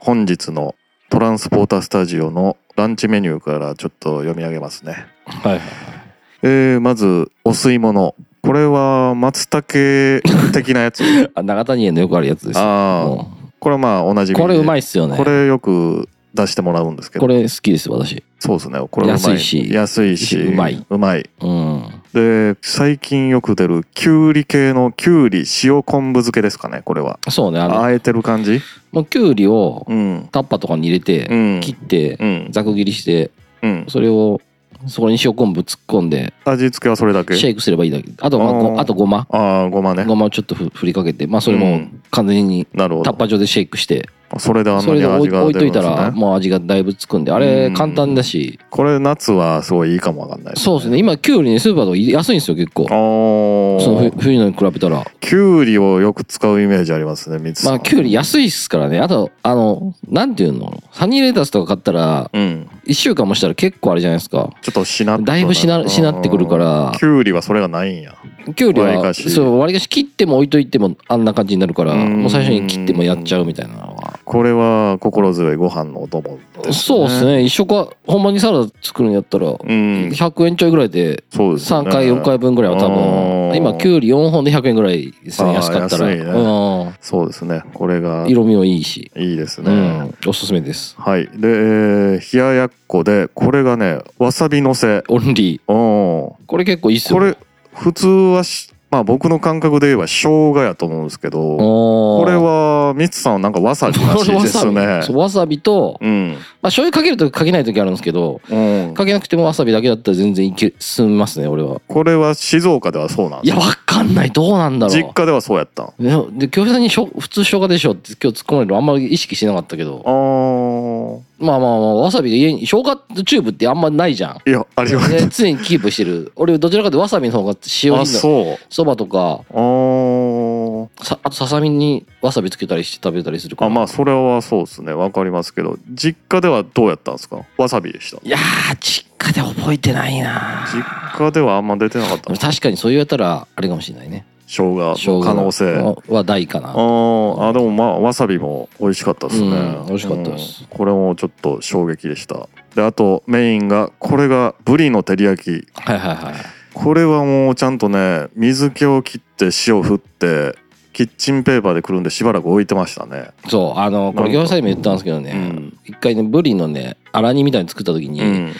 本日のトランスポータースタジオのランチメニューからちょっと読み上げますね。はいはいえー、まず、お吸い物。これは松茸的なやつ？あ長谷園のよくあるやつですああ、もこれはまあ同じうこれうまい。いっすよねこれよく出してもらうんですけど。これ好きです私そうですね。これうま安いし安いし。うまい。うまい。うんで、最近よく出るきゅうり系のきゅうり塩昆布漬けですかね、これは。そうねあのあえてる感じ？もうきゅうりをうん。タッパーとかに入れて、うん。切ってうん。ざく切りしてうん。それをそこに塩昆布突っ込んで味付けはそれだけ？シェイクすればいいだけあと,、まああーご、あとごまああ、ごまね。ごまをちょっとふ振りかけてまあそれもうん完全になるほど。タッパー状でシェイクしてそれであんなそれで置いに味が置いといた出るんですね。らもう味がだいぶつくんであうんれ簡単だしこれ夏はすごいいいかもわかんない。そうですね今きゅうりねスーパーとか安いんですよ結構そのふ冬のに比べたらきゅうりをよく使うイメージありますね、みつ。まあきゅうり安いっすからねあとあのなんていうの？サニーレタスとか買ったらうん。1週間もしたら結構あれじゃないですか。ちょっとしなだいぶしなしなってくるから。きゅうりはそれがないんや。きゅうりはそう割りかし切っても置いといてもあんな感じになるからうん。もう最初に切ってもやっちゃうみたいなこれは心強いご飯のお供です、そうです。ね。一食はほんまにサラダ作るんやったらうん。100円ちょいぐらいでそうですよね。3回4回分ぐらいは多う今きゅうり4本で100円ぐらいですね安かったら。安いね。うん。そうですね。これが。い色味もいいし。いですね。うん。おすすめです。はい。で、えー冷ややっこで、これがね、わさびのせ。オンリー。おこれ結構いいっすよ。これ、普通はし、まあ僕の感覚で言えば生姜やと思うんですけど、ここれは、ミツさんはなんかわさびらしいですね。わさびとうん。まあ醤油かけるとかけない時あるんですけどうん。かけなくてもわさびだけだったら全然いけ進みますね俺は。これは静岡ではそうなんです。かいやわかんない。どうなんだろう。実家ではそうやったで京平さんにしょ普通生姜でしょって今日突っ込まれるのあんまり意識しなかったけど。ーまあまあまあわさびが家に生姜チューブってあんまないじゃん。いやあります。で常にキープしてる。俺どちらかとわさびの方が塩あ味の。そうそばとかさあとささみにわさびつけたりして食べたりするから。あまあそれはそうですね。わかりますけど。実家ではどうやったんですか？わさびでした。いやー実家で覚えてないな実家ではあんま出てなかった。の確かにそう言われたらあれかもしれないね生姜の可能性。あは大かな。ーあでもまあわさびも美味しかったですね、うん美味しかったです。うん。これもちょっと衝撃でした。であとメインがこれがブリの照り焼き。はいはいはい。これはもうちゃんとね水気を切って塩振ってキッチンペーパーでくるんでしばらく置いてましたね。そうあのこれ業者でも言ったんですけどねうん。一回ねブリのね粗煮みたいに作った時に、うん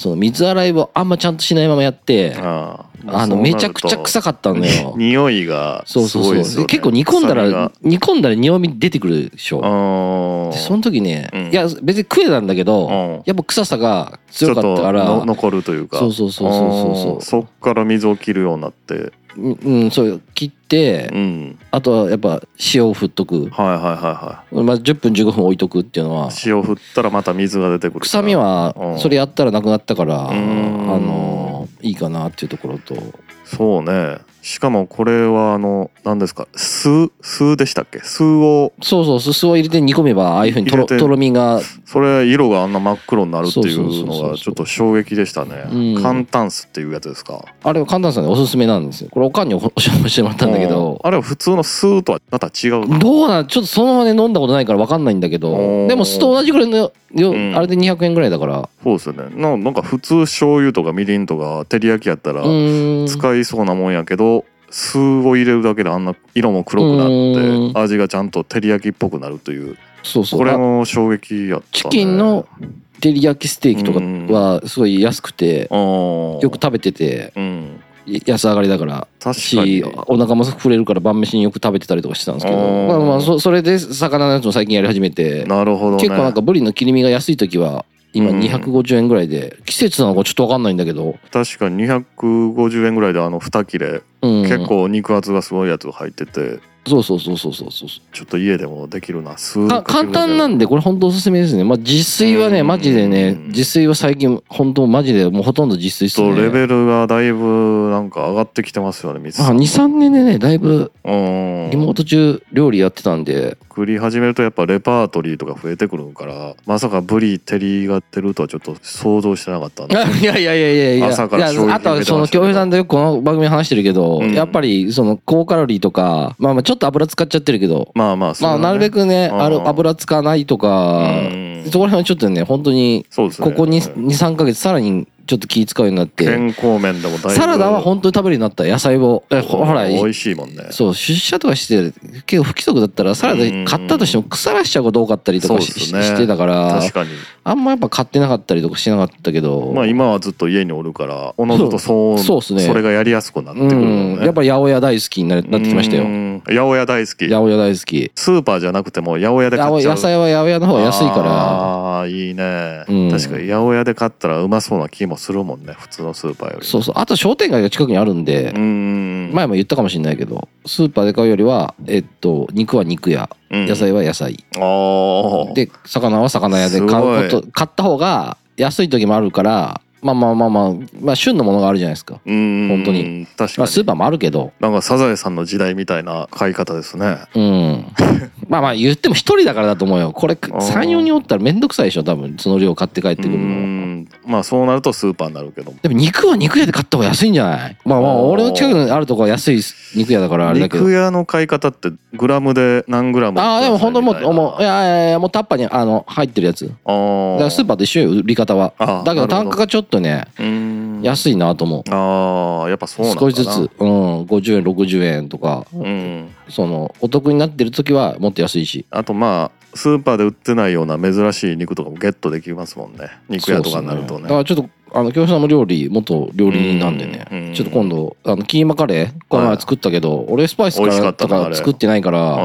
その水洗いをあんまちゃんとしないままやってああのめちゃくちゃ臭かったんだよ。匂いがすそうそうそう。結構煮込んだら煮込んだら匂い出てくるでしょ。でその時ね、うん。いや別に食えたんだけど、うん。やっぱ臭さが強かったからの残るというか。そうそうそうそうそうそっから水を切るようになってうんうんそうよ。切って、うん。あとはやっぱ塩を振っとく、はいはいはいはまあ、10分15分置いとくっていうのはい塩振ったらまた水が出てくる臭みはうん。それやったらなくなったから、あん。のいいかなっていうところと。そうねしかもこれはあの何ですか？酢酢でしたっけ？酢をそうそうすすを入れて煮込めばああいうふうにとろとろみが。それ色があんな真っ黒になるっていそうのがちょっと衝撃でしたね。うん。簡単酢っていうやつですか？あれは簡単さんでおすすめなんですよ。これおかんに教えしてもらったんだけど。うん。あれは普通の酢とはまた違うどうなん？ちょっとそのままで飲んだことないから分かんないんだけど。でも酢と同じぐらいのようん。あれで200円ぐらいだから。そうですよね。ななんか普通醤油とかみりんとか照り焼きやったら使いそうなもんやけど酢を入れるだけであんな色も黒くなうん。って味がちゃんと照り焼きっぽくなるというこれそうそう。あも衝撃やったね。チキンの照り焼きステーキとかはすごい安くてよよく食べててうん。安上がりだからしに。お腹も膨れるから晩飯によく食べてたりとかしてたんですけどうん。まあまあそそれで魚のやつも最近やり始めてなるほどね。結構なんかブリの切り身が安い時は今うん。250円ぐらいで季節なのかちょっと分かんないんだけど、確かに250円ぐらいであの2切れ、うん、結構肉厚がすごいやつが入っててそうそうそうそうそうそう。ちょっと家でもできるな。数か簡単なんでこれ本当おすすめですね。まあ自炊はねうん。マジでね自炊は最近本当マジでもうほとんど自炊っすとねレベルがだいぶなんか上がってきてますよねミツあさん23年でねだいぶうん。リモート中料理やってたんで。作り始めるとやっぱレパートリーとか増えてくるからまさかブリ照りが出るとはちょっと想像してなかったんで。いやいやいやいや。いや朝からい衝撃あとはその京平さんとよくこの番組で話してるけど、ど、うん。やっぱりその高カロリーとか、まあまあちょっっと油使っちゃってるけど、まあまあね。まあなるべくね、うん。ある油使わないとかうん、そこら辺はちょっとね、本当に、ここに2、3ヶ月さらにちょっと気使うようになって、健康面でもだいぶ。サラダは本当に食べるようになった、野菜を。えほほら、美味しいもんね。そう、出社とかして、結構不規則だったら、サラダ買ったとしても腐らしちゃうこと多かったりとかし,、ね。してたから。確、かに。あんまやっぱ買ってなかったりとかしなかったけど、まあ今はずっと家におるからおのずとそうそうっすね。それがやりやすくなってくうるねやっぱ八百屋大好きにななってきましたよ。うん八百屋大好き。八百屋大好き。スーパーじゃなくても八百屋で買っちゃう。野菜は八百屋の方が安いから、ああいいね、うん。確かに八百屋で買ったらうまそうな気もするもんね普通のスーパーより。そうそう。あと商店街が近くにあるんでう、ん前も言ったかもしれないけど、スーパーで買うよりは、えっと、肉は肉屋、うん。野菜は野菜。で、魚は魚屋で買うこと、買った方が安い時もあるから、まあまあまあまあ、まあ旬のものがあるじゃないですか。うん本当に確かにまあスーパーもあるけど、なんかサザエさんの時代みたいな買い方ですねうん。まあまあ言っても一人だからだと思うよ。これ3、4人おったらめんどくさいでしょ、多分。その量買って帰ってくるうの。んまあそうなるとスーパーになるけどでも肉は肉屋で買った方が安いんじゃない？まあまあ、俺の近くにあるとこは安い肉屋だからあれだけど肉。屋の買い方ってグラムで何グラムああ、でも本当にもう、もう、いあやいやいや、もうタッパーにあの入ってるやつ。だかーらスーパーと一緒よ、売り方は。あーだけどなるほど単価がちょっとね、うん。安いなと思う。ああやっぱそうなん少しずつ、うん、50円、60円とか、うん。その、お得になってる時はもっと安いし。あとまあスーパーで売ってないような珍しい肉とかもゲットできますもんね。肉屋とかになるとね。そうっすだからちょっと、あの、京平さんも料理、元料理人なんでね。ちょっと今度、あの、キーマカレー、この前作ったけど、俺スパイスからったとか作ってないから、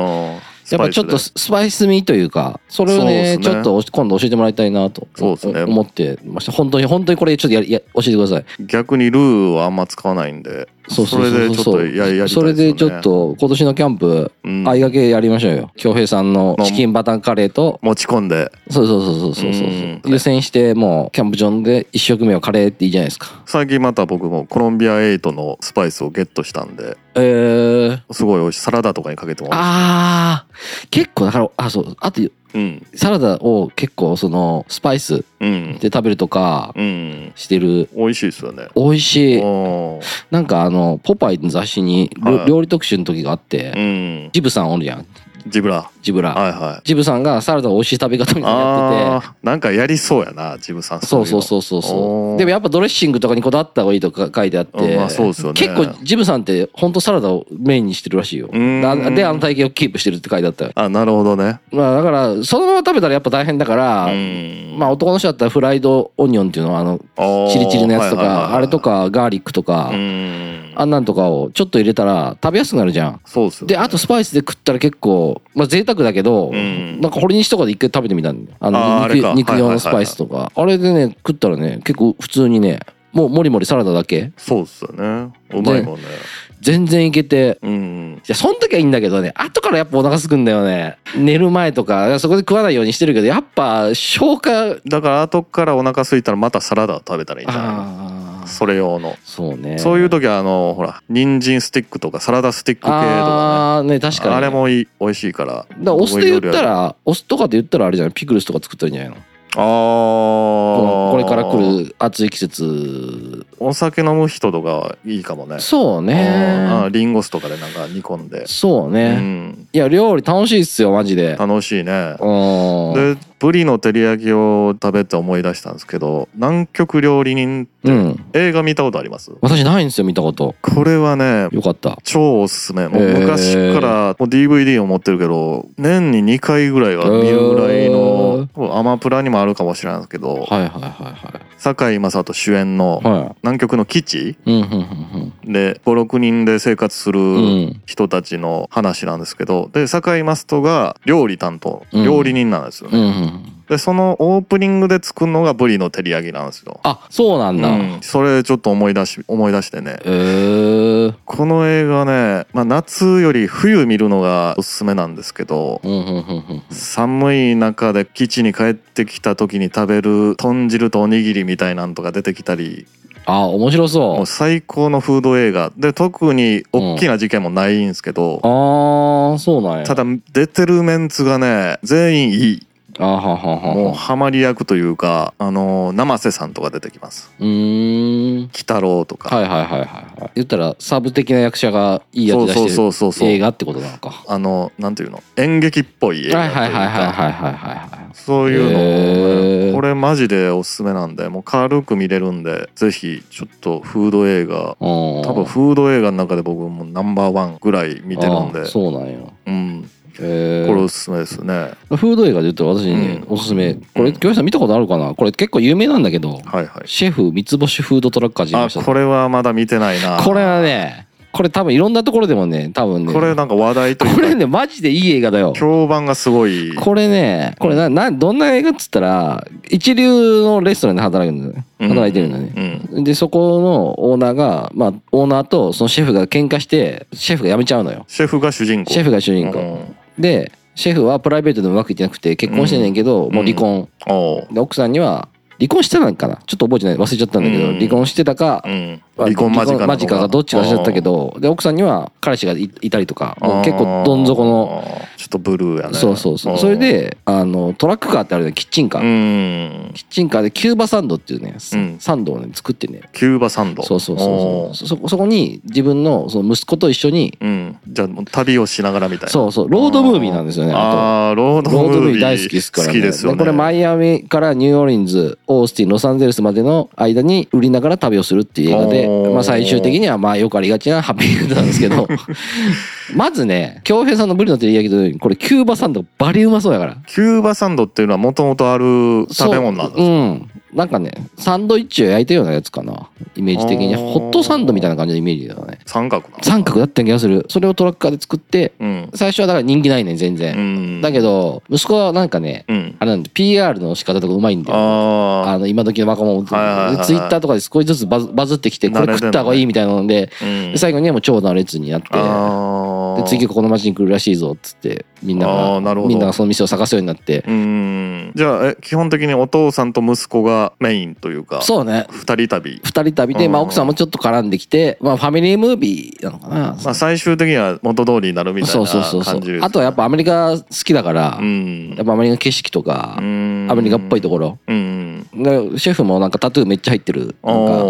やっぱちょっとススパイス味というか、それをね、ねちょっと今度教えてもらいたいなとそうっすね思ってました。本当に、本当にこれちょっとやりや教えてください。逆にルーはあんま使わないんでそうそうそうそう。れでちょっとややりたいですよね。それでちょっと今年のキャンプ、うん。相掛けやりましょうよ。京平さんのチキンバターカレーと、持ち込んで。そうそうそうそうそう優先してもうキャンプ場で一食目はカレーっていいじゃないですか。最近また僕もコロンビア8のスパイスをゲットしたんで。えー、すごい美味しい。サラダとかにかけても美味しい。あー、結構だから、あ、そう、あとうん。サラダを結構そのスパイスうん。で食べるとかうん。してる。美味しいですよね。美味しい。なんかあの、ポパイの雑誌に料はい。料理特集の時があって、うん。ジブさんおるやん。ジブラ。ジブラ。はいはい。ジブさんがサラダを美味しい食べ方みたいなのやってて、なんかやりそうやなジブさん。そうそううそうそう。そう。でもやっぱドレッシングとかにこだわった方がいいとか書いてあって、うんまあそうですよね結構ジブさんって本当サラダをメインにしてるらしいよ。で、あの体型をキープしてるって書いてあったよ。あなるほどね。まあだから、そのまま食べたらやっぱ大変だから、うん。まあ男の人だったらフライドオニオンっていうのはあの、チリチリのやつとか、あれとかガーリックとか、うんあんなんとかをちょっと入れたら食べやすくなるじゃん。そうっすよね。で、あとスパイスで食ったら結構、まあ贅沢だけど、うん。なんかホリニシとかで一回食べてみたんだよ。あのあーあれか。肉肉用のスパイスとか。あれでね、食ったらね、結構普通にね、もうもりもりサラダだけ、そうっすよね。うまいもんね。全然いけて、うんいや、その時はいいんだけどね、後からやっぱお腹すくんだよね。寝る前とか、そこで食わないようにしてるけど、やっぱ消化、だから後からお腹空いたらまたサラダを食べたらいいんじゃないああ、それ用のそうね。そういう時はあのほら人参スティックとかサラダスティック系とかああ、ね、確かに。ねあれもいい美味しいからだお酢で言ったら、お酢とかで言ったらあれじゃない？ピクルスとか作ったらいいんじゃないの？ああこれから来る暑い季節。お酒飲む人とかいいかもねそうあねー。リンゴ酢とかでなんか煮込んでうそうね。んいや、料理楽しいっすよ、マジで。楽しいねうん。でブリの照り焼きを食べて思い出したんですけど南極料理人うん。映画見たことあります？私ないんですよ、見たこと。これはねよかった。超おすすめもう昔からもう DVD を持ってるけど年に2回ぐらいは見るぐらいのアマプラにもあるかもしれないですけどはいはいはい堺雅人主演のはい。はい。南極の基地うん、うん、で56人で生活する。人たちの話なんですけどで堺雅人が料理担当うん料理人なんですようん、ね、うん。でそのオープニングで作るのがブリの照り焼きなんですよあ、そうなんだ。うん、それちょっと思い出し思い出してねえー。この映画ね、まあ、夏より冬見るのがおすすめなんですけど。寒い中で基地に帰ってきた時に食べる豚汁とおにぎりみたいなんとか出てきたりあ、面白もそう最高のフード映画で特に大きな事件もないんですけど、う。あー、そうなんや。ただ出てるメンツがね全員いいあはははは。もうハマり役というかあの生瀬さんとか出てきます。うーん。鬼太郎とか、はいはいはいはいはい。言ったらサブ的な役者がいいそうそうそうそうそう。映画ってことなのか。あのなんていうの？演劇っぽい映画はいはいはいはいはいはいはいそういうのこれマジでおすすめなんでもう軽く見れるんでぜひちょっとフード映画多多分フード映画の中で僕もナンバーワンぐらい見てるんで。そうなんや。うんへこれおー。すすめですね。フード映画で言ったら私ね、うん。おすすめ。これ京平さん見たことあるかな？これ結構有名なんだけどはいはい。シェフ三つ星フードトラック始めましたあこれはまだ見てないな。これはねこれ多分いろんなところでもね多分ねこれなんか話題というか。これねマジでいい映画だよ。評判がすごい。これねこれななどんな映画っつったら一流のレストランで働くんだよ働いてるんだね、うん。でそこのオーナーがまあオーナーとそのシェフが喧嘩してシェフが辞めちゃうのよ。シェフが主人公。シェフが主人公、うんでシェフはプライベートでもうまくいってなくて結婚してんねんけど、ん。もう離婚、で奥さんには離婚してたのかな？ちょっと覚えてない。忘れちゃったんだけど、うん。離婚してたか、うん。まあ離婚間近なの間近かどっちか忘れちゃったけどで奥さんには彼氏がいいたりとか結構どん底のちょっとブルーやね。そうそうそう。うん。それであのトラックカーってあるねキッチンカうー、ん。キッチンカーでキューバサンドっていうね、うん。サンドをね作ってね。キューバサンド。そうそうそうおそう。そそこに自分のその息子と一緒にううん。じゃあ旅をしながらみたいな。そうそう。ロードムービーなんですよねあと。ああロードムービー大好きですからね。好きですよね。これマイアミからニューオーリンズオースティンロサンゼルスまでの間に売りながら旅をするっていう映画でまあ、最終的にはまあよくありがちなハッピーエンドなんですけど。まずね京平さんのブリの照り焼きとこれキューバサンドがバリうまそうやから。キューバサンドっていうのはもともとある食べ物なんですそううんなんかねサンドイッチを焼いたようなやつかな。イメージ的に。ホットサンドみたいな感じのイメージだよね。三角三角だった気がする。それをトラックカーで作ってうん。最初はだから人気ないねん全然、うん。だけど息子はなんかねうん。あれなんで PR の仕方とかうまいんだよああの今時の若者ツイッターとかで少しずつバズバズってきてこれ食った方がいいみたいなのであうん。で最後にはもう長蛇の列になってあで次この町に来るらしいぞっつってみんながみんながその店を探すようになって。うん。じゃあえ基本的にお父さんと息子がメインというかそうね。二人旅。二人旅で、まあ、うん奥さんもちょっと絡んできて、まあ、ファミリームービーなのかな、まあ最終的には元通りになるみたいそうなそうそうそう。感じですね。あとはやっぱアメリカ好きだから、うん。やっぱアメリカの景色とか、うん。アメリカっぽいところ。うんでシェフもなんかタトゥーめっちゃ入ってる。なんか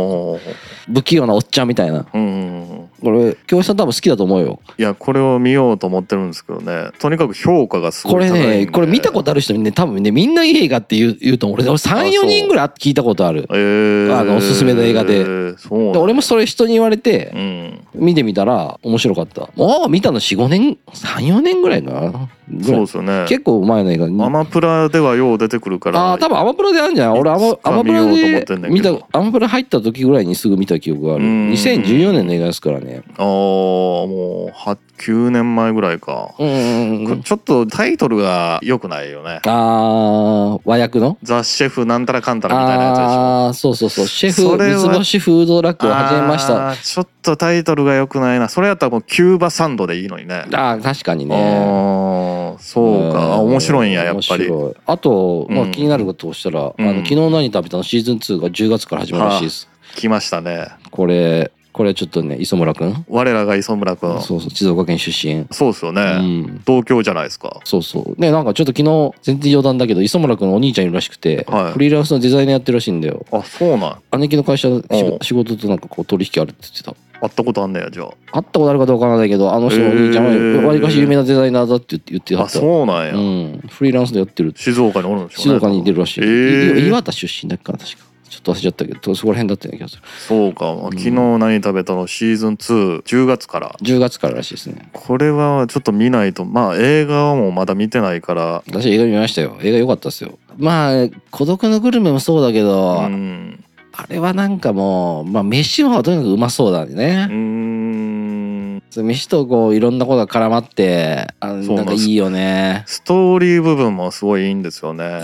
不器用なおっちゃんみたいな。うん。これ京平さん多分好きだと思うよ。いやこれを見ようと思ってるんですけどね。とにかく評価がすごこれい高いんで。ねこれ見たことある人にね多分ねみんないい映画って言う言うと思う。俺あそう34人ぐらい聞いたことある。えー、あのおすすめの映画で。そうなんで俺もそれ人に言われてうん。見てみたら面白かった。もう見たの45年34年ぐらいかな。そうですよね。結構前の映画。アマプラではよう出てくるからああ多分アマプラであるんじゃない？俺アマプラで見たアマプラ入った時ぐらいにすぐ見た記憶がある。うん。2014年の映画ですからね。ああもうは9年前ぐらいか、うんちょっとタイトルが良くないよね。あー和訳の？ザ・シェフなんたらかんたらみたいなやつでしょ。ああーそうそうそう。シェフ三つ星フードラックを始めました。ちょっとタイトルが良くないな。それやったらもうキューバサンドでいいのにね。ああ確かにね。ああそうか。あ面白いんややっぱり。あと、まあ、うん。気になることをしたら、うん。あの昨日何食べたの？シーズン2が10月から始まるらしいです来ましたね。これこれちょっとね磯村くん？我らが磯村君そうそう静岡県出身。そうですよね、うん。東京じゃないですか。そうそう。ねなんかちょっと昨日全然余談だけど磯村くんのお兄ちゃんいるらしくて、はい。フリーランスのデザイナーやってるらしいんだよ。あそうなん？姉貴の会社仕事となんかこう取引あるって言ってた。会ったことあんねやじゃ会ったことあるかどうかわからないけどあの人のお兄ちゃんはわりかし有名なデザイナーだって言って言ってあそうなんや、うん。フリーランスでやってる。静岡におるんでしょうね静岡にいてるらしい、へーい岩手出身だっけかな確かちょっと忘れちゃったけどそこら辺だったような気がする。そうか、ん昨日何食べたのシーズン210月から。10月かららしいですね。これはちょっと見ないとまあ映画はもうまだ見てないから。私映画見ましたよ。映画良かったですよ。まあ孤独のグルメもそうだけど、うん。あれはなんかもうまあ飯はとにかくうまそうだうね、ん。それ飯とこういろんなことが絡まってあなんかいいよね。ストーリー部分もすごいいいんですよね。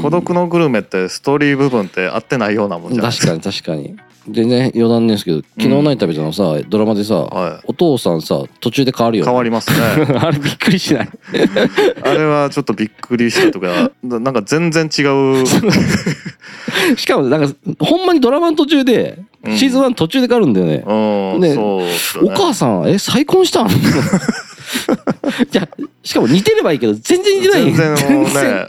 孤独のグルメってストーリー部分って合ってないようなもんじゃない確かに確かに全然余談ですけど昨日何食べたのさ、ドラマでさ、はい。お父さんさ途中で変わるよね。変わりますね。あれびっくりしない？あれはちょっとびっくりしたとかななんか全然違う。しかもなんかほんまにドラマの途中で、うん。シーズン1途中で変わるんだよね、うん、ねそうっすよおね母さんえ再婚したん？じゃしかも似てればいいけど全然似てない。全然もうね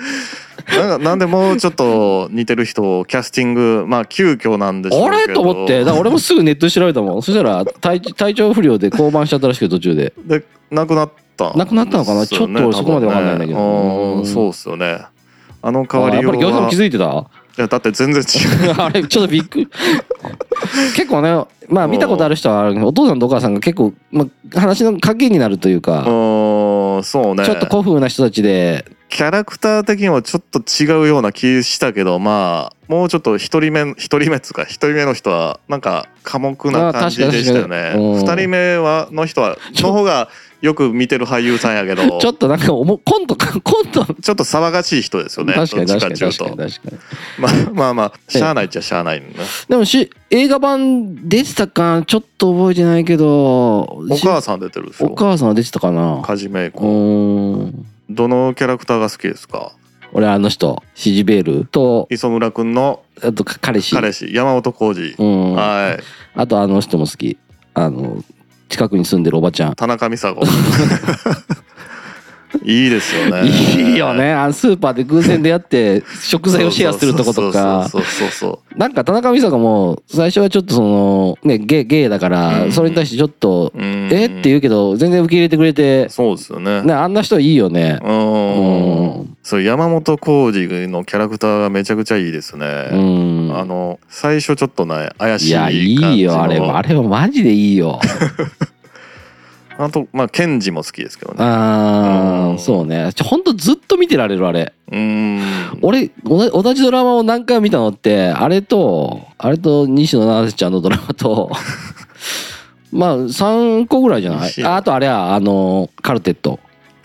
なんかなんでもうちょっと似てる人をキャスティングまあ急遽なんでしょうあけど。れ？と思って。だから俺もすぐネットで調べたもん。そしたら体体調不良で降板しちゃったらしくて途中で。で亡くなったん亡くなったのかな？ね。ちょっと俺そこまでわかんないんだけど。ねうそうっすよね。あの変わりようあやっぱり餃子もは気づいてた？いやだって全然違う。あれちょっとびっくり。結構ねまあ見たことある人はあるけどお父さんとお母さんが結構、まあ、話の鍵になるというか、うんそうね。ちょっと古風な人たちでキャラクター的にはちょっと違うような気したけどまあもうちょっと一人目一人目っつうか一人目の人はなんか寡黙な感じでしたよね。二人目はの人はの方がよく見てる俳優さんやけど ちょっとなんかおもコントかコントちょっと騒がしい人ですよね。確かに確かに確かに確かに。まあまあまあしゃあないっちゃしゃあないね。でもし映画版出てたか？ちょっと覚えてないけどお母さん出てるでしおょ母さんは出てたかな？カジメイうコーんどのキャラクターが好きですか？俺あの人シジベールと磯村くんのあとか彼氏。彼氏山本浩二うん。はい。あとあの人も好き。あの近くに住んでるおばちゃん。田中美佐子 いいですよね。いいよね。あのスーパーで偶然出会って食材をシェアするとことか。そうそうそうそうなんか田中美佐子も最初はちょっとそのねゲゲイだからうん。それに対してちょっとえ？って言うけど全然受け入れてくれてそうですよね。ねあんな人いいよね。ううん。んそう山本浩二のキャラクターがめちゃくちゃいいですね、うん。あの最初ちょっとね怪しいい感やいいよあれは。あれはマジでいいよ あとまあケンジも好きですけどね。あうん。ーそうね。ちょほんとずっと見てられるあれ。うーん。俺同じドラマを何回も見たのってあれとあれと西野七瀬ちゃんのドラマと まあ3個ぐらいじゃない？ああとあれはあのカルテット。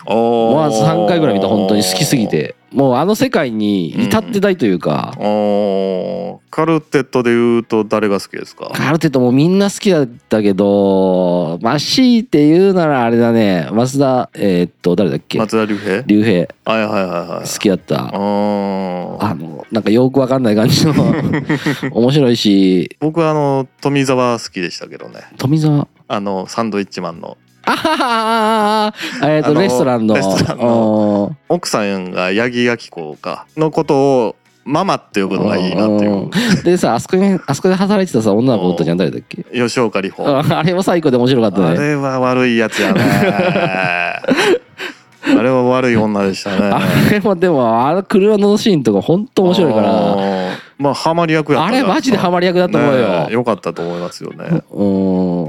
おまあ3回ぐらい見た。本当に好きすぎてもうあの世界に至ってないというか、おー。カルテットで言うと誰が好きですか？カルテットもみんな好きだったけどまあ強いて言うならあれだね。増田えーっと誰だっけ？松田龍平？竜兵はいはいはいはい好きだった。あのなんかよくわかんない感じの。面白いし。僕はあの富澤好きでしたけどね。富澤？あのサンドイッチマンのあははははえっとレストランの。レストランの。奥さんが八木亜希子か。のことをママって呼ぶのがいいなっていう。うんでさあそこにあそこで働いてたさ女の子おったじゃん。誰だっけ？吉岡里帆。ああれも最高で面白かったあねれは悪いやつやね。あれは悪い女でしたね。あれもでもあの車のシーンとか本当面白いからまあハマり役やったあれマジでハマり役だと思うよ。ねえよかったと思いますよね。うん。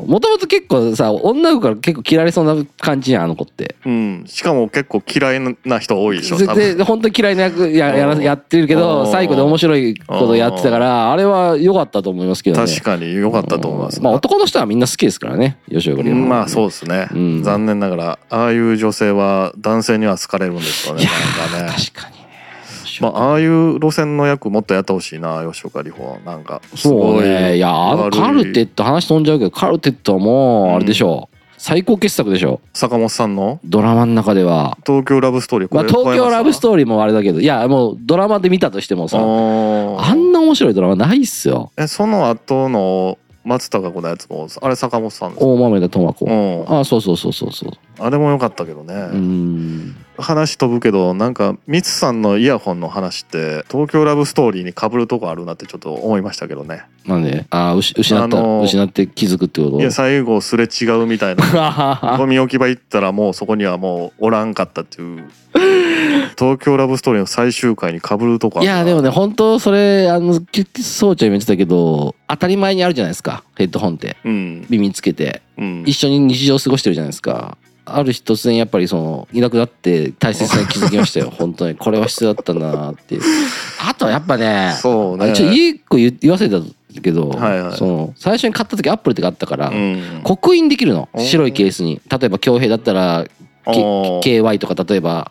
もともと結構さ女の子から結構嫌われそうな感じやんあの子って。うん。しかも結構嫌いな人多いでしょ多分。で本当に嫌いな役ややらうん。やってるけどうん。最後で面白いことやってたからあれは良かったと思いますけどね。確かに良かったと思いますまあ男の人はみんな好きですからね吉岡里帆まあそうですね、うん。残念ながらああいう女性は男性には好かれるんですかねいやなんかね。確かに。ねまあああいう路線の役もっとやってほしいな吉岡里帆なんかすそうごいねいやあのカルテット話飛んじゃうけどカルテットはもうあれでしょ最高傑作でしょ坂本さんの？ドラマの中では。東京ラブストーリーこまあれ東京ラブスートーリーもあれだけどいやもうドラマで見たとしてもさあんな面白いドラマないっすよ。えその後の松たか子のやつもあれ坂本さんです大豆田智子。うん。あそうそうそうそうそう。あれも良かったけどね、うん話飛ぶけどなんかミツさんのイヤホンの話って東京ラブストーリーに被るとこあるなってちょっと思いましたけどね。なんで？あ失失った、あのー失って気づくってこと？いや最後すれ違うみたいな。ゴミ置き場行ったらもうそこにはもうおらんかったっていう。東京ラブストーリーの最終回に被るとこあるな。いやでもね本当それあのそうちゃん言ってたけど当たり前にあるじゃないですか。ヘッドホンって。うん。耳つけて。うん。一緒に日常過ごしてるじゃないですかある日突然やっぱりそのいなくなって大切さに気づきましたよ。本当に。これは必要だったなっていう。あとはやっぱねそうね。あちょ一個言言わせたけど、はいはい。その最初に買った時アップルって買ったから、うん。刻印できるの。白いケースに。例えば恭平だったら KY とか例えば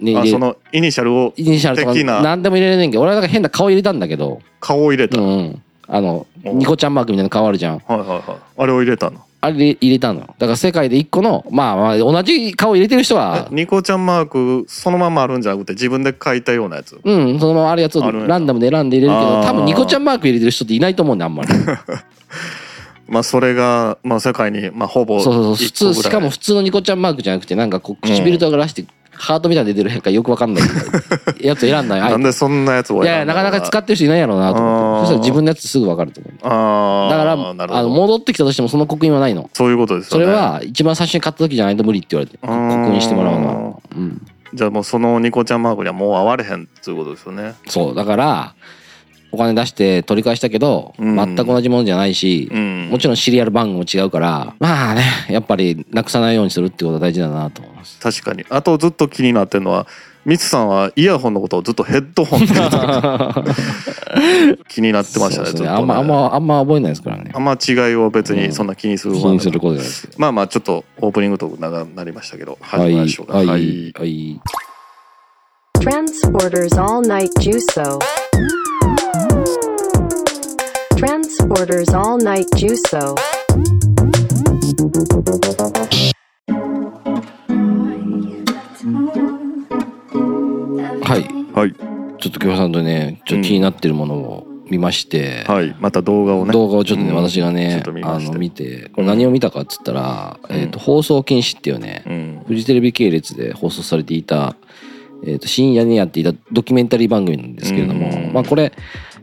ねそのイニシャルをイニシャルとか何でも入れれねんけど俺はなんか変な顔入れたんだけど顔を入れた、はいうん。あのおニコちゃんマークみたいな顔あるじゃん。はいはい。あれを入れたの？あれで入れたの？よだから世界で一個のまあまあ同じ顔入れてる人は。えニコちゃんマークそのままあるんじゃなくて自分で書いたようなやつ？うんそのままあるやつをランダムで選んで入れるけど多分ニコちゃんマーク入れてる人っていないと思うんだあんまり。まあそれがまあ世界にまあほぼそうそうそう普通しかも普通のニコちゃんマークじゃなくてなんかこう唇とがらしてハートみたいに出てる変化よくわかんないやつ選んない。なんでそんなやつをいやいや、なかなか使ってる人いないやろうなと思って。そしたら自分のやつすぐわかると思う。ああだから、あの、戻ってきたとしてもその刻印はないの。そういうことですよねそれは一番最初に買った時じゃないと無理って言われて、刻印してもらうのは。うん。じゃあもうそのニコちゃんマークにはもう合われへんっていうことですよねそう。だから、お金出して取り返したけど、うん全く同じものじゃないし、うんもちろんシリアル番号も違うから、まあね、やっぱりなくさないようにするってことが大事だなと思います。確かにあとずっと気になってるのはミツさんはイヤホンのことをずっとヘッドホンって 気になってましたねね。ずっとねあんま、あんま、あんま覚えないですからねあ。んま違いを別にそんな気にする気にすることじゃないです。まあまあちょっとオープニングトーク長くなりましたけどはい。始めましょうかはい。はいはい。Transporters All Night Juso. Transporters All Night Juso. はい。はいちょっと京平さんとね、ちょっと気になってるものを見まして、はいまた動画をね。動画をちょっとね、うん。私がちょねっと見、あて。の、見て、これ何を見たかっつったら、えっと、放送禁止っていうね、うん。フジテレビ系列で放送されていた、えっと深夜にやっていたドキュメンタリー番組なんですけれども、うん。まあこれ、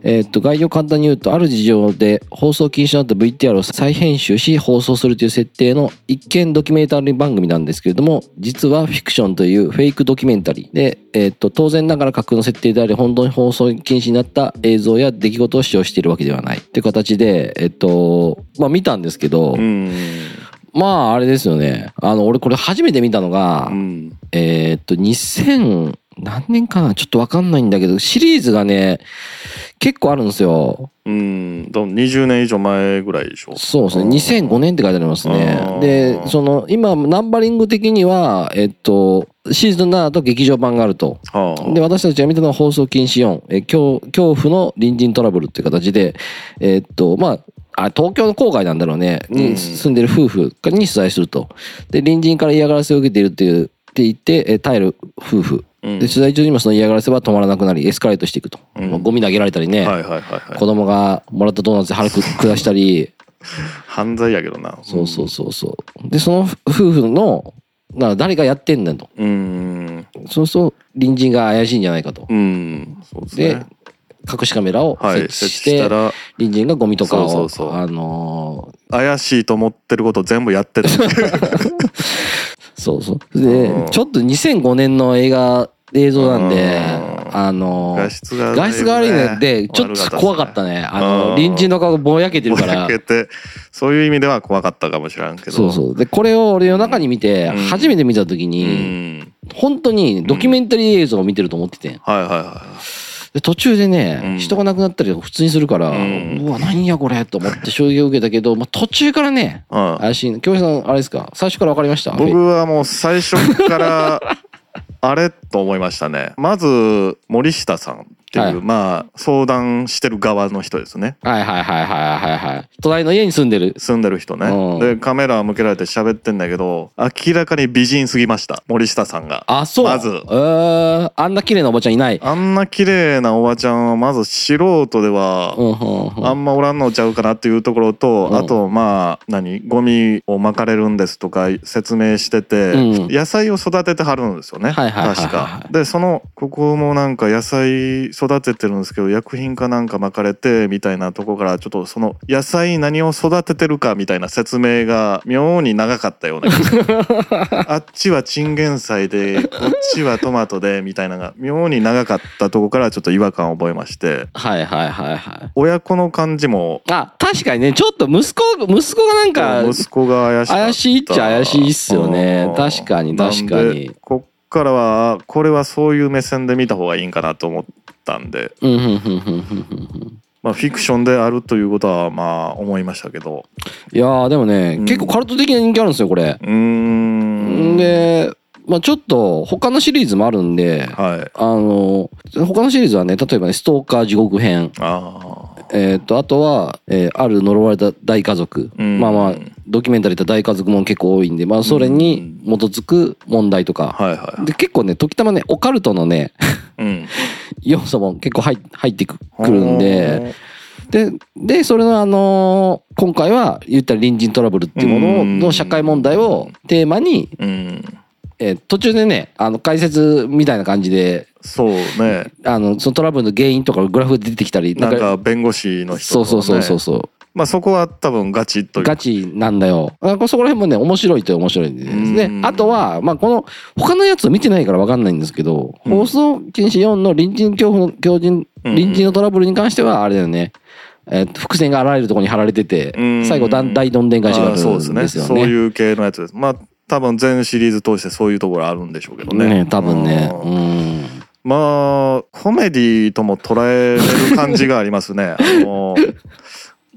えっと概要簡単に言うとある事情で放送禁止となった VTR を再編集し放送するという設定の一見ドキュメンタリー番組なんですけれども実はフィクションというフェイクドキュメンタリー。で、えっと当然ながら架空の設定であり本当に放送禁止になった映像や出来事を使用しているわけではないっていう形でえっとまあ見たんですけど、うん。まああれですよね。あの俺これ初めて見たのが、うん。えーっと、2000、何年かな？ちょっとわかんないんだけど、シリーズがね、結構あるんですよ。うんどうも20年以上前ぐらいでしょ？そうですね。2005年って書いてありますあねー。で、その、今、ナンバリング的には、えっと、シーズン7と劇場版があると。はあで、私たちが見たのは放送禁止4、え恐恐怖の隣人トラブルっていう形で、えっと、まあ、あ東京の郊外なんだろうね、うんに住んでる夫婦に取材すると。で、隣人から嫌がらせを受けているっていう、って言って、え耐える夫婦。うん。で、取材中にもその嫌がらせは止まらなくなり、エスカレートしていくと。うん。まあゴミ投げられたりね、はいはいはいはい。子供がもらったドーナツで腹く下したり、犯罪やけどな。そうそうそうそう。で、その夫婦の、なら誰がやってんだと。うん。そうすると、隣人が怪しいんじゃないかと。うん。そうでね、隠しカメラをはい設置してた、ら隣人がゴミとかを、そうそうそう。あの怪しいと思ってること全部やってたー そうそう。でうん、ちょっと2005年の映画、映像なんでう、ん。あのー画質が画質が悪いので、ちょっと怖かったね。ね。あの、うん。隣人の顔がぼやけてるから。ぼ。やけてそういう意味では怖かったかもしれんけど。そうそう。で、これを俺夜中に見て、うん。初めて見た時うに、ん。本当にドキュメンタリー映像を見てると思ってて。はいはいはで途中でね、うん。人が亡くなったり普通にするから、ううんわ、何やこれと思って衝撃を受けたけど、まあ、途中からね、い、うん、怪しい。京平さん、あれですか？最初から分かりました？僕はもう最初からあれと思いましたね。まず森下さん。っていう、はいまあ相談してる側の人ですね。はいはいはいはいはいはい。隣の家に住んでる。住んでる人ね、うん。でカメラ向けられて喋ってんだけど明らかに美人すぎました。森下さんが。あ、そう。まず。えー、あんな綺麗なおばちゃんいない。あんな綺麗なおばちゃんはまず素人ではあんまおらんのちゃうかなっていうところと、うん。あとまあ何？ゴミをまかれるんですとか説明してて、うん。野菜を育ててはるんですよね、はいはいはいはい。確か。でそのここもなんか野菜育ててるんですけど薬品かなんかまかれてみたいなとこからちょっとその野菜何を育ててるかみたいな説明が妙に長かったような あっちはチンゲン菜でこっちはトマトでみたいなのが妙に長かったとこからちょっと違和感を覚えまして。はいはいはいはい。親子の感じも。あ、確かにね、ちょっと息子、息子がなんか、息子が怪し怪しいっちゃ怪しいっすよね。うん。確かに確かに。こっからはこれはそういう目線で見た方がいいんかなと思ったんで。うん、うん、うん、うん、うんうん。まあフィクションであるということはまあ思いましたけど。いやーでもね、うん。結構カルト的な人気あるんですよこれ。うーん。で、まあちょっと他のシリーズもあるんで、はい。あの他のシリーズはね例えばね「ストーカー地獄編。あ」えー、とあとは、えーある呪われた大家族」うん。まあまあドキュメンタリーって大家族も結構多いんで、まあ、それに基づく問題とか、あはいはい。で結構ね時たまねオカルトのねうん要素も結構入入ってくくるんで。で、で、それのあのー今回は言ったら隣人トラブルっていうものうん。の社会問題をテーマに、うん。えー途中でね、あの、解説みたいな感じで、そうね。あの、そのトラブルの原因とかグラフで出てきたり、なんか弁護士の人とか、ね、そうそうそうそうそう。まあそこは多分ガチというかガチなんだよ。そこら辺もね、面白いと面白いんですねう。んあとは、まあ、この、他のやつを見てないから分かんないんですけど、うん放送禁止4の隣人恐怖の、強人、うん隣人のトラブルに関しては、あれだよね。えっと、伏線があらゆるところに貼られててうん、最後、大どんでん返しがあるあーそうですねんですよね。そういう系のやつですまあ多分全シリーズ通してそういうところあるんでしょうけどねね多分ね。ううんん。まあコメディとも捉えれる感じがありますねあの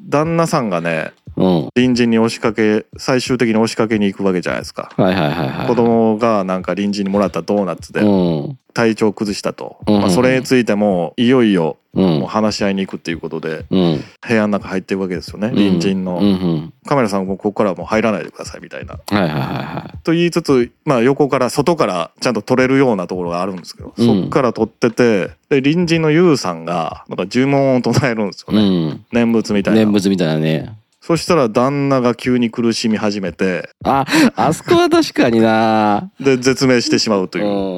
旦那さんがねうん。隣人に押しかけ最終的に押しかけに行くわけじゃないですかはいはいはいはい。子供がなんか隣人にもらったドーナツでうん。体調を崩したと、うんまあ、それについてもいよいよう。もうん話し合いに行くっていうことでうん。部屋の中入っていくわけですよね隣人の、うんうん。カメラさんもここからはもう入らないでくださいみたいなはいはいはいはい。と言いつつ、まあ、横から外からちゃんと撮れるようなところがあるんですけど、うんそっから撮っててで隣人のユウさんがなんか呪文を唱えるんですよね、うん。念仏みたいな念仏みたいなね。そしたら旦那が急に苦しみ始めてあ、あそこは確かになで絶命してしまうという、うん。うん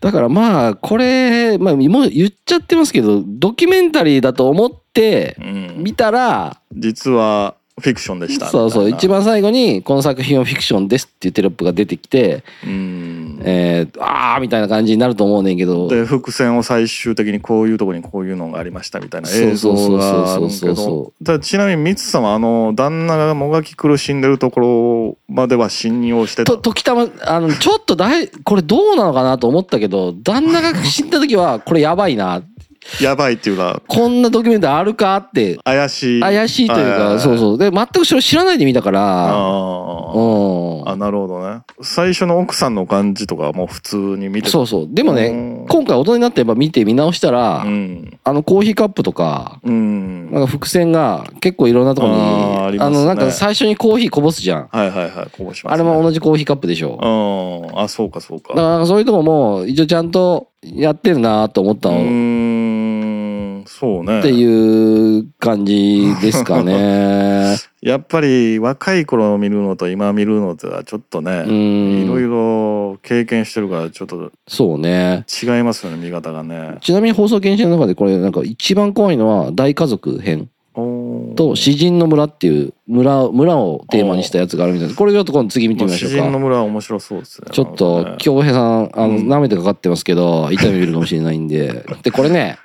だからまあ、これ、まあ、もう言っちゃってますけど、ドキュメンタリーだと思ってうん。見たら、実はフィクションでした。そうそう、一番最後に、この作品はフィクションですっていうテロップが出てきて、うん。えー、あーみたいな感じになると思うねんけど、で伏線を最終的にこういうところにこういうのがありましたみたいな映像そうそうそうそうがあるんですけそう。そどただちなみにミツさんはあの旦那がもがき苦しんでるところまでは信用してた。と、時たま、あの、ちょっとだい、これどうなのかなと思ったけど、旦那が死んだ時は、これやばいな。やばいっていうか。こんなドキュメンタリーあるかって、怪しい。怪しいというか、そううそう。で、全くそれ知らないで見たから、あうん。ああなるほどね。最初の奥さんの感じとかはもう普通に見てそうそう。でもね、うん。今回大人になってやっぱ見て見直したら、うん。あのコーヒーカップとか、うん。なんか伏線が結構いろんなところに、あーあの、なんか最初にコーヒーこぼすじゃん。はいはいはい。こうします、ね、あれも同じコーヒーカップでしょ。うん。あそうかそうか。だからそういうとこも一応ちゃんとやってるなと思ったうの。そうねっていう感じですかね。やっぱり若い頃見るのと今見るのとはちょっとうね、いろいん。ろ経験してるからちょっとそうね。違いますよね見方がね。ちなみに放送検証の中でこれなんか一番怖いのは大家族編と詩人の村っていう村、村をテーマにしたやつがあるみたいです。これちょっと今度次見てみましょうか。詩人の村は面白そうですね。ちょっと京平さん、あの、うん舐めてかかってますけど、痛み見るかもしれないんで。で、これね、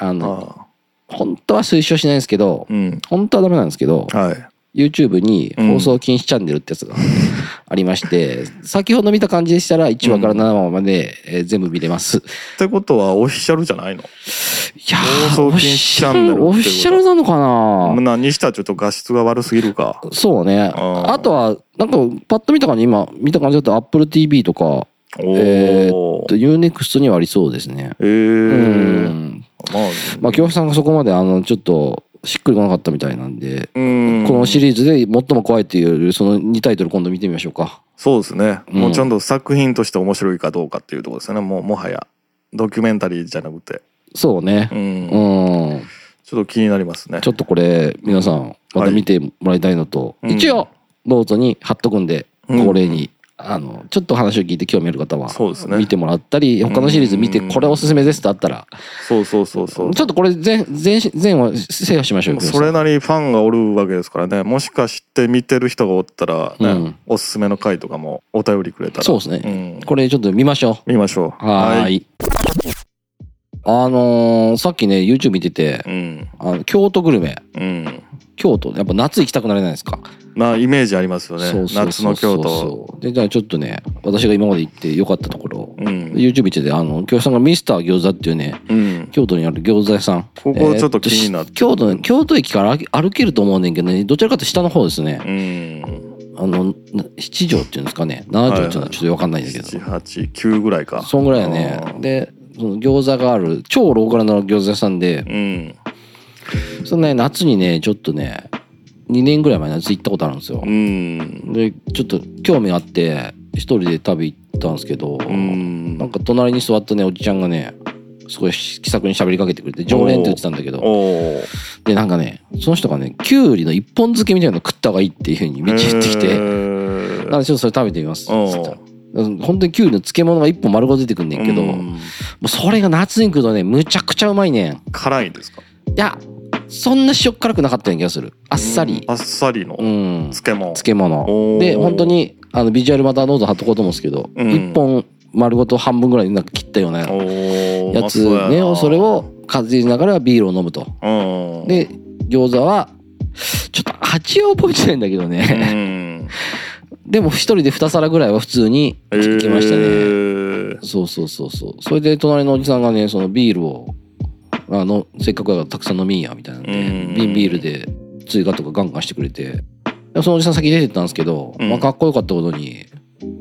あの、本当は推奨しないんですけど、うん本当はダメなんですけど、はい。YouTube に放送禁止チャンネルってやつが ありまして、先ほど見た感じでしたら1話から7話まで、えー全部見れます。ってことはオフィシャルじゃないの？いやー放送禁止チャンネルオフィシャルなのかな？なにしたらちょっと画質が悪すぎるか。そうね。あとは、なんか、パッと見た感じ、今、見た感じだと Apple TV とか、おえお。と Unext にはありそうですね。ええうん。まあ、まあ、京平さんがそこまで、あの、ちょっと、しっくりこなかったみたいなんで、うんこのシリーズで最も怖いっていう、その2タイトル今度見てみましょうか。そうですね。うんもうちゃんと作品として面白いかどうかっていうところですよね。もうもはやドキュメンタリーじゃなくて、そうねう。んうん。ちょっと気になりますね。ちょっとこれ、皆さん、また見てもらいたいのと、うん一応、ノートに貼っとくんで、うん恒例に、あの、ちょっと話を聞いて興味ある方は、そうですね見てもらったり、他のシリーズ見て、うんこれおすすめですってあったら、そうそうそうそう。ちょっとこれ全、全、全話制覇しましょうよ。それなりにファンがおるわけですからね。もしかして見てる人がおったらね、うんおすすめの回とかもお便りくれたら。そうですね。うん。これちょっと見ましょ見ましょう。う。はーい。あのーさっきね、YouTube 見てて、うん。あの京都グルメ。うん。京都、やっぱ夏行きたくなれないですか？まあイメージありますよね。そうそう夏の京都。で、じゃあちょっとね、私が今まで行って良かったところ、うん。YouTube 見てて、あの、京平さんがミスター餃子っていうね、うん。京都にある餃子屋さん。ここちょっと気になってえー京都、京都駅から歩歩けると思うねんけどね、どちらかというと下の方ですね。うん。あの、な七条っていうんですかね。七条っていうのはちょっとわかんないんだけど。7、8、9ぐらいか。そんぐらいだねで、その餃子がある、超ローカルな餃子屋さんで、うん。そのね、夏にね、ちょっとね、2年ぐらい前に夏行ったことあるんですよう。ん。で、ちょっと興味があって、一人で旅行ったんですけど、うん。なんか隣に座ったね、おじちゃんがね、すごい気さくに喋りかけてくれて、常連って言ってたんだけど、で、なんかね、その人がね、きゅうりの一本漬けみたいなの食った方がいいっていうふうに道言ってきへて、ーなんでちょっとそれ食べてみます。おうつったら本当にキュウリの漬物が一本丸ごと出てくんねんけど、もうんうそれが夏に来るとねむちゃくちゃうまいねんい辛いんですか？やそんな塩っ辛くなかったような気がする。あっさり。あっさりのうん。漬物。漬物。で本当にあのビジュアルまたノート貼っとこうと思うんですけど、うん。一本丸ごと半分ぐらいなんか切ったようなやつうまそうやな。ねそれを感じながらビールを飲むと。うん。で餃子はちょっと味は覚えてないんだけどうね、ん。でも一人で2皿ぐらいは普通に行きましたね、えーそうそうそうそう。それで隣のおじさんがねそのビールをあのせっかくだからたくさん飲みんやみたいなんでうん。瓶ビールで追加とかガンガンしてくれて。でそのおじさん先出てったんですけど、うん。まあ、かっこよかったことに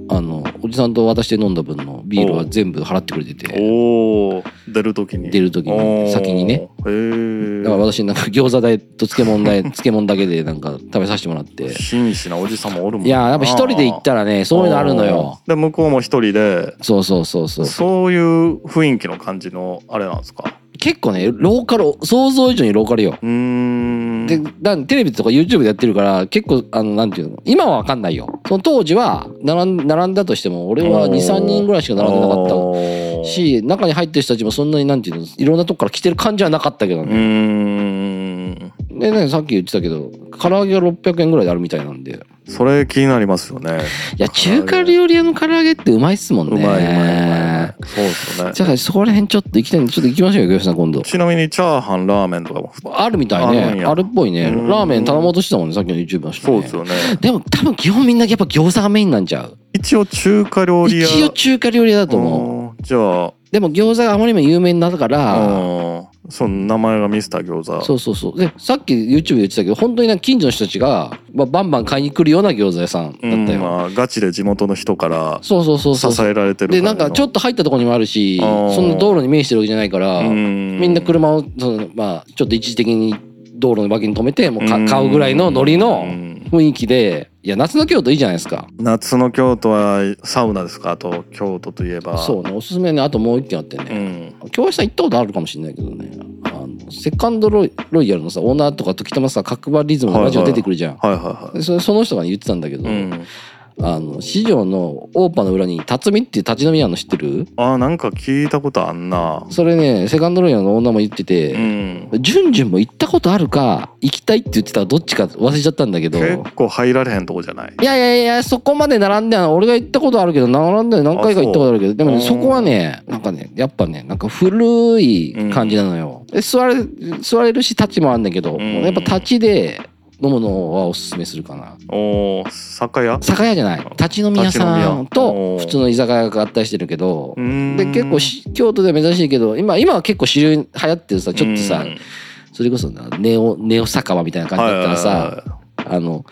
あのおじさんと渡して飲んだ分のビールは全部払ってくれてておお出る時に。出る時に先にね。だから私なんか餃子代と漬物代 漬物だけでなんか食べさせてもらって。紳士なおじさんもおるもんいややっぱ一人で行ったらねそういうのあるのよ。で向こうも一人で。そうそうそうそう。そういう雰囲気の感じのあれなんですか？結構ねローカル想像以上にローカルよ。うーん。でだテレビとか YouTube でやってるから結構あのなんていうの？今は分かんないよ。その当時は並ん並んだとしても俺は23人ぐらいしか並んでなかった。たし中に入ってる人たちもそんなになんていうの？いろんなとこから来てる感じはなかったけどうね、でねさっき言ってたけど唐揚げが600円ぐらいであるみたいなんでそれ気になりますよねいや中華料理屋の唐揚げってうまいっすもんねうまいうまいうまいそうですよねじゃあそこら辺ちょっと行きたいんでちょっと行きましょうよ、吉さん今度。ちなみにチャーハンラーメンとかもあるみたいね。やあるっぽいね。うんラーメン頼もうとしてたもんね、さっきの YouTube の人、ね。そうですよねでも多分基本みんなやっぱ餃子がメインなんちゃう？一応中華料理屋一応中華料理屋だと思う。うんじゃあ。でも餃子があまりにも有名になったから、うん。その名前がミスター餃子。そうそうそう。で、さっき YouTube で言ってたけど、本当にな近所の人たちが、まあ、バンバン買いに来るような餃子屋さんだったうんよ。まあガチで地元の人からそうそうそう支。えられてるで、なんかちょっっと入ったところにもあるし、そん。な道路に面してるわけじゃないから、みみんな車を、そのまあ、ちょっと一時的に道路の脇に止めて、もうか買うぐらいのノリの雰囲気で、いや、夏の京都いいじゃないですか。夏の京都はサウナですか？あと京都といえばそうね、おすすめね、あともう一軒あってうね。ん京橋さん行ったことあるかもしれないけどね。あのセカンドロイロイヤルのさ、オーナーとか時たまさ、角張リズムのラジオ出てくるじゃん。はいはいはでそれその人が言ってたんだけど、いうんあの、市場のオーパーの裏に、辰巳っていう立ち飲み屋の知ってる？あなんか聞いたことあんな。それね、セカンドロイヤーナーも言ってうて、ん。ジュンジュンも行ったことあるか、行きたいって言ってたらどっちか忘れちゃったんだけど、結構入られへんとこじゃない？いやいやいや、そこまで並んでは俺が行ったことあるけど、並んで何回か行ったことあるけど、でもね、あそこはね、なんかね、やっぱね、なんか古い感じなのよ。で座れ、座れるし、立ちもあんだけど、うん。やっぱ立ちで飲むのはおすすめするかな。おー酒屋？酒屋じゃない。立ち飲み屋さんと普通の居酒屋が合体してるけど、うんで、結構し京都では珍しいけど、今、今は結構主流に流行ってるさ、ちょっとさうん、それこそなネオ、ネオ酒場みたいな感じだったらさ、はいはいはい。あの、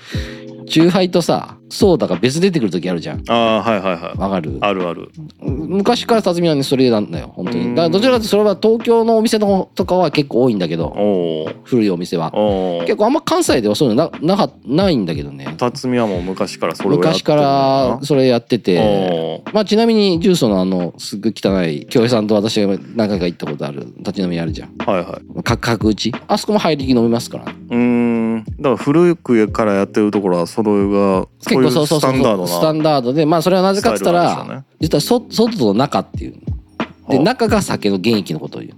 チューハイとさ、ソーダが別出てくる時あるじゃん。ああはいはいはい。わかる？あるある。昔から辰巳はねそれなんだよ本当うん。にだからどちらかというとそれは東京のお店のとかは結構多いんだけど古いお店は。お結構あんま関西ではそういうのななかないんだけどね。辰巳はもう昔からそれをやって昔からそれやってて。おまあちなみにジュースのあのすっごい汚い京平さんと私が何回か行ったことある立ち飲みあるじゃん。はいはい。か角打ち？あそこも入り気飲みますからうーん。だから古くからやってるところはそれが結構そうそうそうスタンダードなスタンダードでまあそれはなぜかっつったらね。実はそ外と中っていうではあ。中が酒の原液のことを言う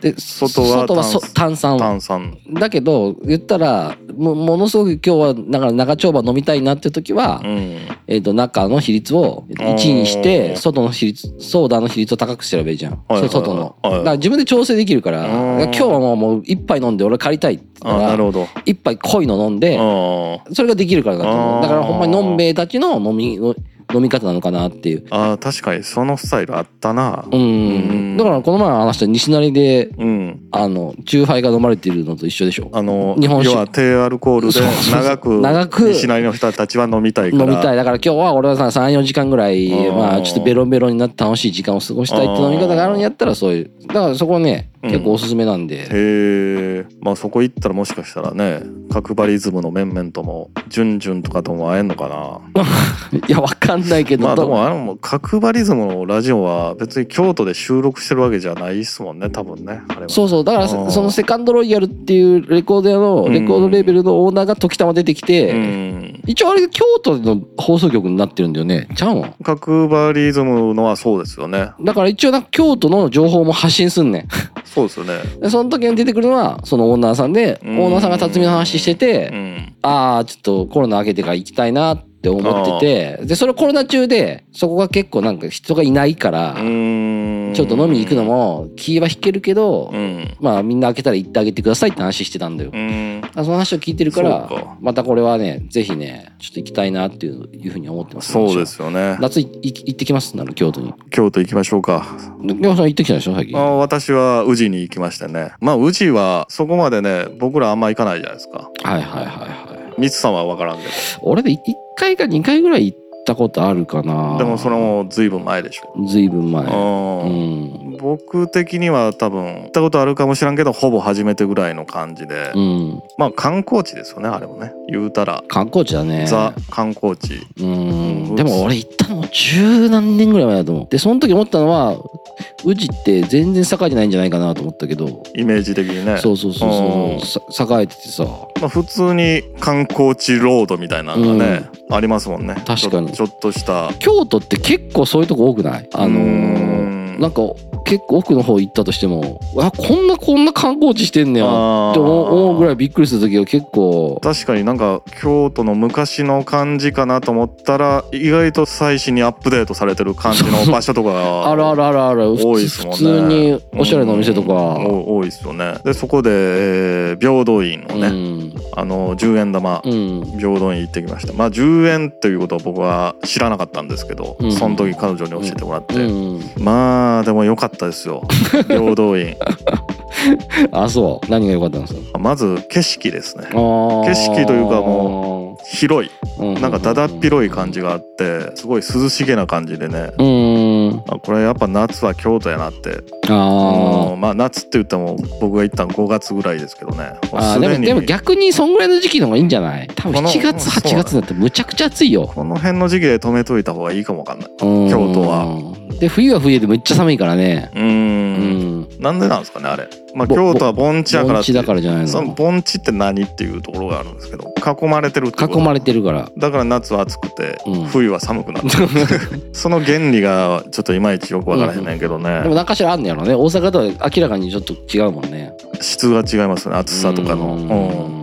で外は外はそ炭酸炭酸。だけど言ったらもものすごく今日はなんか長丁場飲みたいなって時は、うん。えー、と中の比率を1にして外の比率ソーダの比率を高くすればいいじゃん、はいはいはい。外の、はい。だから自分で調整できるからうん。今日はもうもう一杯飲んで俺借りたいって言あったらなるほど。一杯濃いの飲んであそれができるからだと思う。だからほんまにのんべえたちの飲み飲み方なのかなっていう。あー確かに。そのスタイルあったな。うん。うん。だからこの前話した西成でうん。あの酎ハイが飲まれているのと一緒でしょ。あの日本酒。要は低アルコールで長く長く。西成の人たちは飲みたいから。飲みたい。だから今日は俺はさ34時間ぐらいうんまあちょっとベロンベロンになって楽しい時間を過ごしたいって飲み方があるんやったらそういう。だからそこねうん結構おすすめなんで、へえまあそこ行ったらもしかしたらね角張リズムの面々ともジュンジュンとかとも会えんのかな。いやわかんないけど、まあでどもあの角張リズムのラジオは別に京都で収録してるわけじゃないっすもんね多分ねあれは。そうそう。だからそのセカンドロイヤルっていうレコード屋のうん。レコードレーベルのオーナーが時たま出てきて、うん。一応あれ京都の放送局になってるんだよね。ちゃうん？角張リズムのはそうですよね。だから一応な京都の情報も発信すんねんそうですよね。でその時に出てくるのはそのオーナーさんでオうん。ーナーさんが辰巳の話してて、うん。ああちょっとコロナ明けてから行きたいなって思っててでそれコロナ中でそこが結構なんか人がいないから、うん。ちょっと飲みに行くのも気は引けるけど、うん。まあみんな開けたら行ってあげてくださいって話してたんだよ。うん。その話を聞いてるからまたこれはねぜひねちょっと行きたいなっていういうふうに思ってます、そうですよね。夏行ってきます？なの京都に。京都行きましょうか。で山さん行ってきたでしょ？最近あ私は宇治に行きましてね。まあ宇治はそこまでね僕らあんま行かないじゃないですか。はいはいはいはいミツさんは分からんけ俺で1回か2回ぐらい行ったことあるかな。どでもそれもずいぶん前でしょ。ずいぶん前。うんうん。僕的には多分行ったことあるかもしらんけどほぼ初めてぐらいの感じで、うん。まあ観光地ですよねあれもね。言うたら、観光地だね。ザ観光地。うん。でも俺行ったのも十何年ぐらい前だと思う。でその時思ったのは宇治って全然栄えてないんじゃないかなと思ったけど。イメージ的にね。そうそうそうそう。さ栄えててさまあ、普通に観光地ロードみたいなのがね、ありますもんね。確かに。ちょっとした。京都って結構そういうとこ多くない？あのうーなんか結構奥の方行ったとしてもあこんなこんな観光地してんねやって思うぐらいびっくりする時が結構。確かになんか京都の昔の感じかなと思ったら意外と最新にアップデートされてる感じの場所とかが あるあるあるある多いですもんね。普通におしゃれなお店とか。うんお多いですよね。でそこで、えー平等院のね、うん。あの10円玉、うん。平等院行ってきました。まあ10円ということは僕は知らなかったんですけど、うん。その時彼女に教えてもらって、うん。まあでも良かったですよ。平等院。あそう。何が良かったんですか？まず景色ですね。景景色というかも広い。うんなんかだだっ広い感じがあってすごい涼しげな感じでね。うんあこれやっぱ夏は京都やなって。あうんまあ夏って言っても僕が行ったの5月ぐらいですけどね。ーあでもでも逆にそんぐらいの時期の方がいいんじゃない？多分この7月そう。8月になってむちゃくちゃ暑いよ。この辺の時期で止めといた方がいいかもわかんない。京京都はで冬は冬でめっちゃ寒いからね。うーうん。んなんでなんですかねあれ。まあぼ京都は盆地やから盆地だからじゃないそのの盆地って何っていうところがあるんですけど囲まれてるって囲まれてるから。だから夏は暑くて、うん。冬は寒くなる。その原理がちょっといまいちよくわからへんねんけどね、でも何かしらあんねやろね。大阪とは明らかにちょっと違うもんね。質が違いますね暑さとかの、うん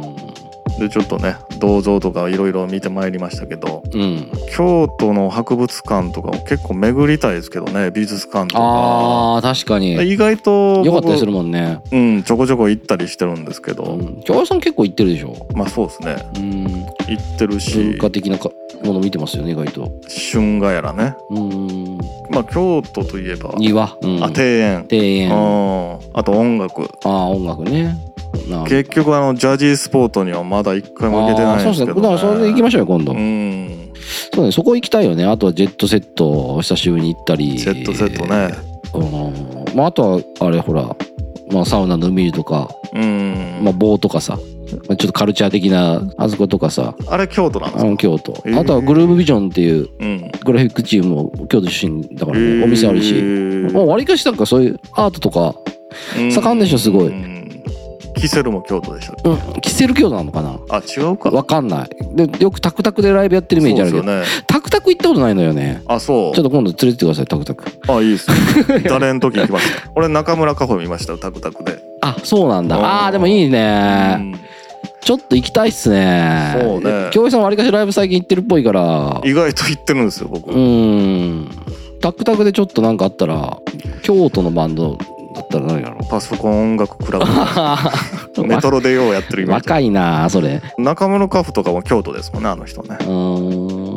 でちょっとね銅像とかいろいろ見てまいりましたけどうん、うん、京都の博物館とかも結構巡りたいですけどね美術館とか。あー確かに。意外とよかったりするるもんね。うんちょこちょこ行ったりしてるんですけど、うん。京平さん結構行ってるでしょ？まあそうですね。うん。行ってる文し化的なかもの見てますよね意外と。春画やらね。うん。まあ京都といえば、庭、うん、あ庭園。庭園。あうんあと音楽。あー音楽ね。な結局あのジャジースポートにはまだ一回も行けてないんあーそうでけど、ですすね。だからそれで行きましょうよ今度、うん。そうねそこ行きたいよね。あとはジェットセット久しぶりに行ったり。セットセットね。うん。まああとはあれほらまあサウナの海とか、うん、まあ棒とかさ。まあちょっとカルチャー的なあそことかさ。あれ京都なんですか？あの京都、あとはグルーブビジョンっていううん。グラフィックチームも京都出身だからね、お店あるし。まあわりかしなんかそういうアートとか盛んでしょすごい。いキセルも京都でしたうん。キセル京都なのかな？あ違うか。わかんない。でよくタクタクでライブやってるイメージあるけど、タクタク行ったことないのよね。あそう。ちょっと今度連れてってくださいタクタク。あいいですね誰の時行きました俺中村カフェ見ましたよタクタクで。あそうなんだ。うん。あーでもいいね、うんちょっと行きたいっすね。そうね。京平さんわりかしライブ最近行ってるっぽいから。意外と行ってるんですよ僕。うん。タクタクでちょっとなんかあったら京都のバンドだったら何やろパソコン音楽クラブ。メトロでようやってるイメージ。若いなそれ。中村カフとかも京都ですもんねあの人ね。うーん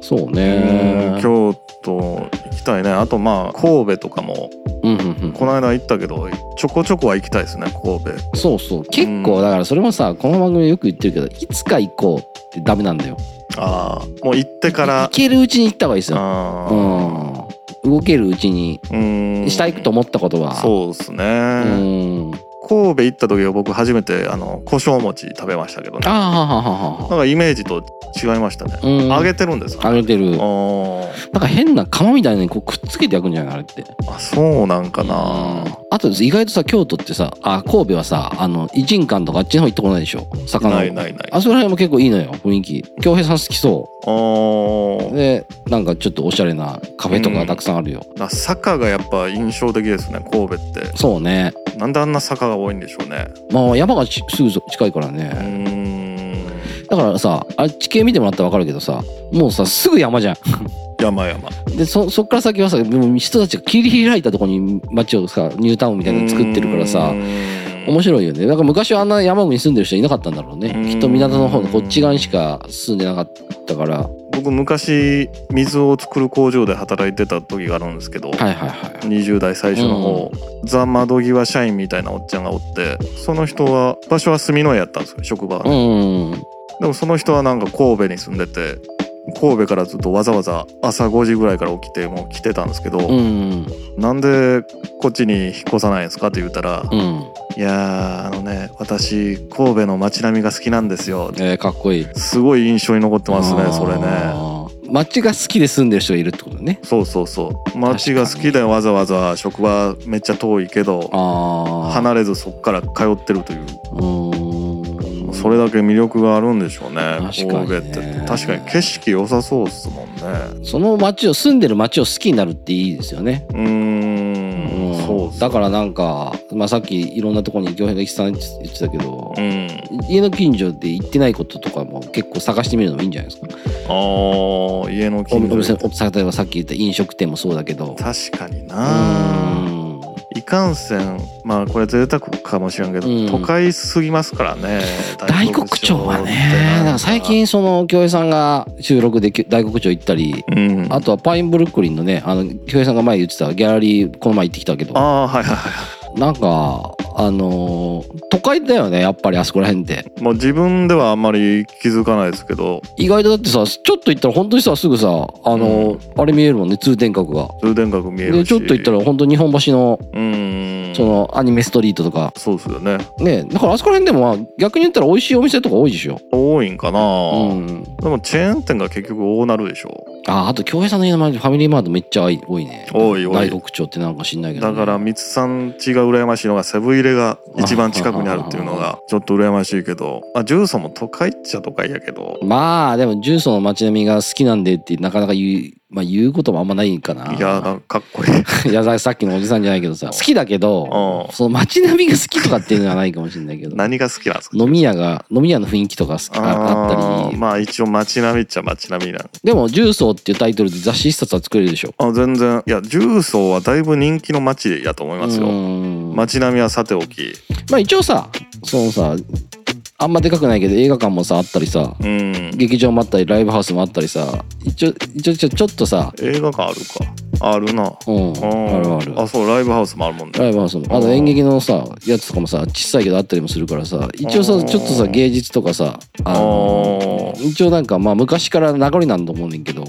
そううんね京都行きたいね。あとまあ神戸とかもうんうんうん。この間行ったけどちょこちょこは行きたいですね神戸。そうそう。結構だからそれもさこの番組でよく言ってるけどいつか行こうってダメなんだよ。ああもう行ってから。行けるうちに行った方がいいですよ。あうん。動けるうちに。ーうん。したいと思ったことはそうですね、うん神戸行った時は僕初めてあの胡椒餅食べましたけどね。ああははははなんかイメージと違いましたね、うん。揚げてるんですか揚げてる。なんか変な釜みたいにこうくっつけて焼くんじゃないあれって。あそうなんかな。あと意外とさ京都ってさあ神戸はさあの異人館とかあっちの方行ったことないでしょ？魚ないないない。あそこら辺も結構いいのよ雰囲気。京平さん好きそあー。うでなんかちょっとおしゃれなカフェとかたくさんあるよ、あ坂がやっぱ印象的ですね神戸って。そうねなんであんな坂が多いんでしょうね。まあ山がちすぐそ近いからね、ん。だからさあれ地形見てもらったら分かるけどさもうさすぐ山じゃん。山々。でそそっから先はさもう人たちが切り開いたところに街をさニュータウンみたいなの作ってるからさ面白いよね。だから昔はあんな山奥に住んでる人いなかったんだろうね。うん。きっと港の方のこっち側にしか住んでなかったから。は僕昔水を作る工場で働いてた時があるんですけど、いはいはい。20代最初の方、ザ・窓際社員みたいなおっちゃんがおってその人は場所は住之江やったんですよ職場はうね、ん。でもその人はなんか神戸に住んでて神戸からずっとわざわざ朝5時ぐらいから起きてもう来てたんですけど、うん。なんでこっちに引っ越さないんですかって言ったら、うん。いやーあのね私神戸の街並みが好きなんですよ。えー、かっこいい。すごい印象に残ってますねそれね。街が好きで住んでる人がいるってことね。そうそうそう。街が好きでわざわざ職場めっちゃ遠いけど離れずそこから通ってるという。うーんそれだけ魅力があるんでしょうね確かにね。確かに景色良さそうっすもんね。その街を住んでる街を好きになるっていいですよね。うーん。そうだからなんか、まあ、さっきいろんなところに行平が一さん言ってたけど、うん。家の近所で行ってないこととかも結構探してみるのもいいんじゃないですか。あー家のお近店所例えばさっき言った飲食店もそうだけど。確かにうないかんせんまあこれ贅沢かもしれんけど、うん。都会すぎますからね大黒町はね。最近その京平さんが収録で大黒町行ったりうん。あとはパインブルックリンのねあの京平さんが前言ってたギャラリーこの前行ってきたけどああはいはいはなんかあのー都会だよねやっぱりあそこら辺って。いもう自分ではあんまり気づかないですけど。意外とだってさちょっと行ったら本当にさすぐさあのーあれ見えるもんね通天閣が。通天閣見えるし。でちょっと行ったら本当日本橋のうん。そのアニメストリートとか。そうですよね。ねだからあそこら辺でもまあ逆に言ったら美味しいお店とか多いでしょ。多いんかな、うん。でもチェーン店が結局大なるでしょああと京平さんの家の周りファミリーマートめっちゃ多いね。多い多い。大黒町ってなんか知んないけど、ね、だから三つさん家が羨ましいのがセブン入れが一番近くにあるっていうのがちょっと羨ましいけどあジューソンも都会っちゃ都会やけど。まあでも重曹の街並みが好きなんでってなかなか言うまあ言うこともあんまないかな。いやなんかかっこいい。いやさっきのおじさんじゃないけどさ好きだけどうん。その街並みが好きとかっていうのはないかもしれないけど。何が好きなんですか？飲み屋が飲み屋の雰囲気とか好きああったり。ーまあ一応街並みっちゃ街並みなん。でも重曹っていうタイトルで雑誌一冊は作れるでしょ。あ全然。いや重曹はだいぶ人気の街やと思いますよ。うん。街並みはさておき。まあ一応さそのさあんまでかくないけど映画館もさあったりさうん。劇場もあったりライブハウスもあったりさ一応一応ちょっとさ映画館あるかあるな。うん。うん。あるある。あそうライブハウスもあるもんね。ライブハウスも。あと演劇のさやつとかもさ小さいけどあったりもするからさ一応さちょっとさ芸術とかさあのあ一応なんかまあ昔から名残なんと思うねんけど。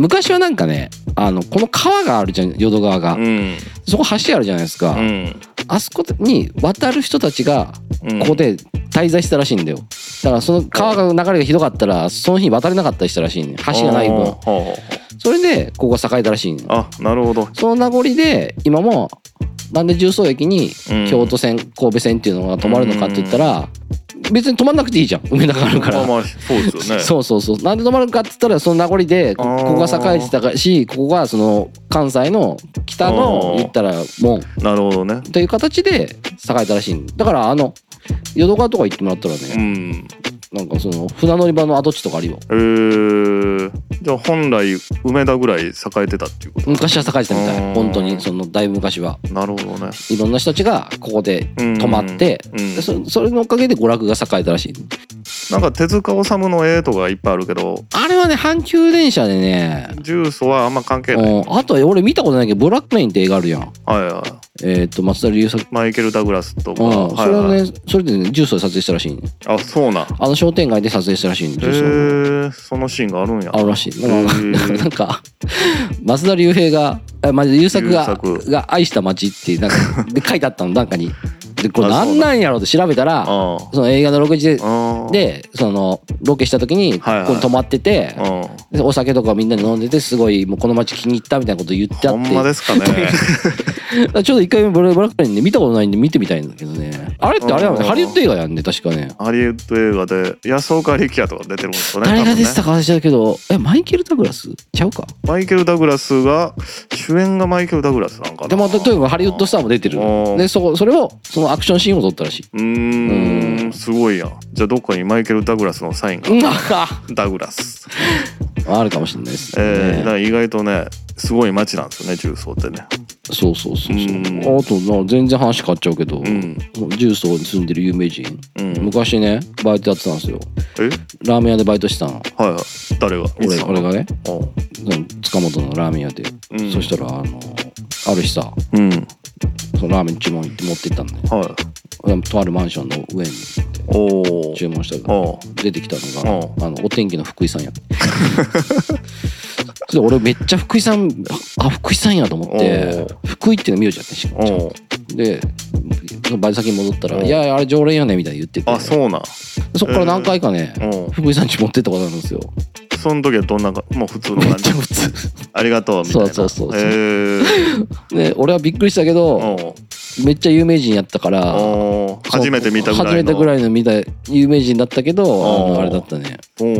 昔はなんかねあのこの川があるじゃん淀川が、うん。そこ橋あるじゃないですか、うん。あそこに渡る人たちがうん。ここで滞在したらしいんだよ。だからその川が流れがひどかったらその日に渡れなかったりしたらしいね橋がない分それでここが栄えたらしいねあなるほど。その名残で今もなんで重曹駅にうん。京都線神戸線っていうのが止まるのかって言ったら別に止まんなくていいじゃん。梅田があるから。まあまあそうですよね。そうそうそう。なんで止まるかって言ったらその名残でこここが栄えてたしここがその関西の北の言ったら門。なるほどね。という形で栄えたらしいだからあの淀川とか行ってもらったらうね、んなんかその船乗り場の跡地とかあるよ。えー、じゃあ本来梅田ぐらい栄えてたっていうこと？昔は栄えてたみたうん。い本当にそのだいぶ昔は。なるほどね。いろんな人たちがここでうん泊まって、うん。でそそれのおかげで娯楽が栄えたらしい。なんか手塚治虫の絵とかいっぱいあるけど。あれはね阪急電車でね。重曹はあんま関係ない。うん。あとは俺見たことないけどブラックメインって映画あるやん。はいはいえっ、と松田龍作マイケル・ダグラスとか、うん、それははいはいね、それでね、重曹で撮影したらしいね。あそうなんあの商店街で撮影したらしいね、へ重曹。えそのシーンがあるんやあるらしい。なんか、松田龍平が、あまあ、優作がが愛した街ってなんか、で書いてあったの、なんかに。でこれあそうなんやろうって調べたらあその映画のロケ地であでそのロケした時にここに泊まっててお酒とかみんなで飲んでてすごいもうこの街気に入ったみたいなこと言って。あほんってまですかね。ちょうど一回目ブラックリンで見たことないんで見てみたいんだけどね。あれってあれやもんねうん。ハリウッド映画やんね確かね。ハリウッド映画で安岡力也とか出てるんですよね誰が出てたか忘れちゃうけどえマイケル・ダグラス？ちゃうか？マイケル・ダグラスが主演がマイケル・ダグラスなんかな。でもととにかくハリウッドスターも出てる。うん。でそこそれをそのアクションシーンを撮ったらしい。うーん。すごいや。んじゃあどっかにマイケル・ダグラスのサインが。う んダグラス。あるかもしれないですね。えー、だ意外とねすごい街なんですよね重曹ってね。そうそうそうそう。うん。あとな全然話変わっちゃうけど、うん。重曹に住んでる有名人、うん。昔ねバイトやってたんですよ。え？ラーメン屋でバイトしてたの。はいはい。誰が？俺俺がね。塚本のラーメン屋で、うん。そしたらあのある日さうんそのラーメン注文行って持って行ったのねはい。とあるマンションの上におお注文したら出てきたのうがあのお天気の福井さんやって。それで俺めっちゃ福井さんあ福井さんやと思って福井っていうの名字やってんし。かもおうでバイト先に戻ったら「うん。いやあれ常連やね」みたいに言ってて。あそうなん。そっから何回かね、うん。福井さんち持ってったことあるんですよその時はどんなかもう普通の感じ？ありがとうみたいな。そうそうそうそう。へー。で俺はびっくりしたけどめっちゃ有名人やったから初めて見たぐらいの。初めてぐらいの見た有名人だったけどあうん。のあれだったね。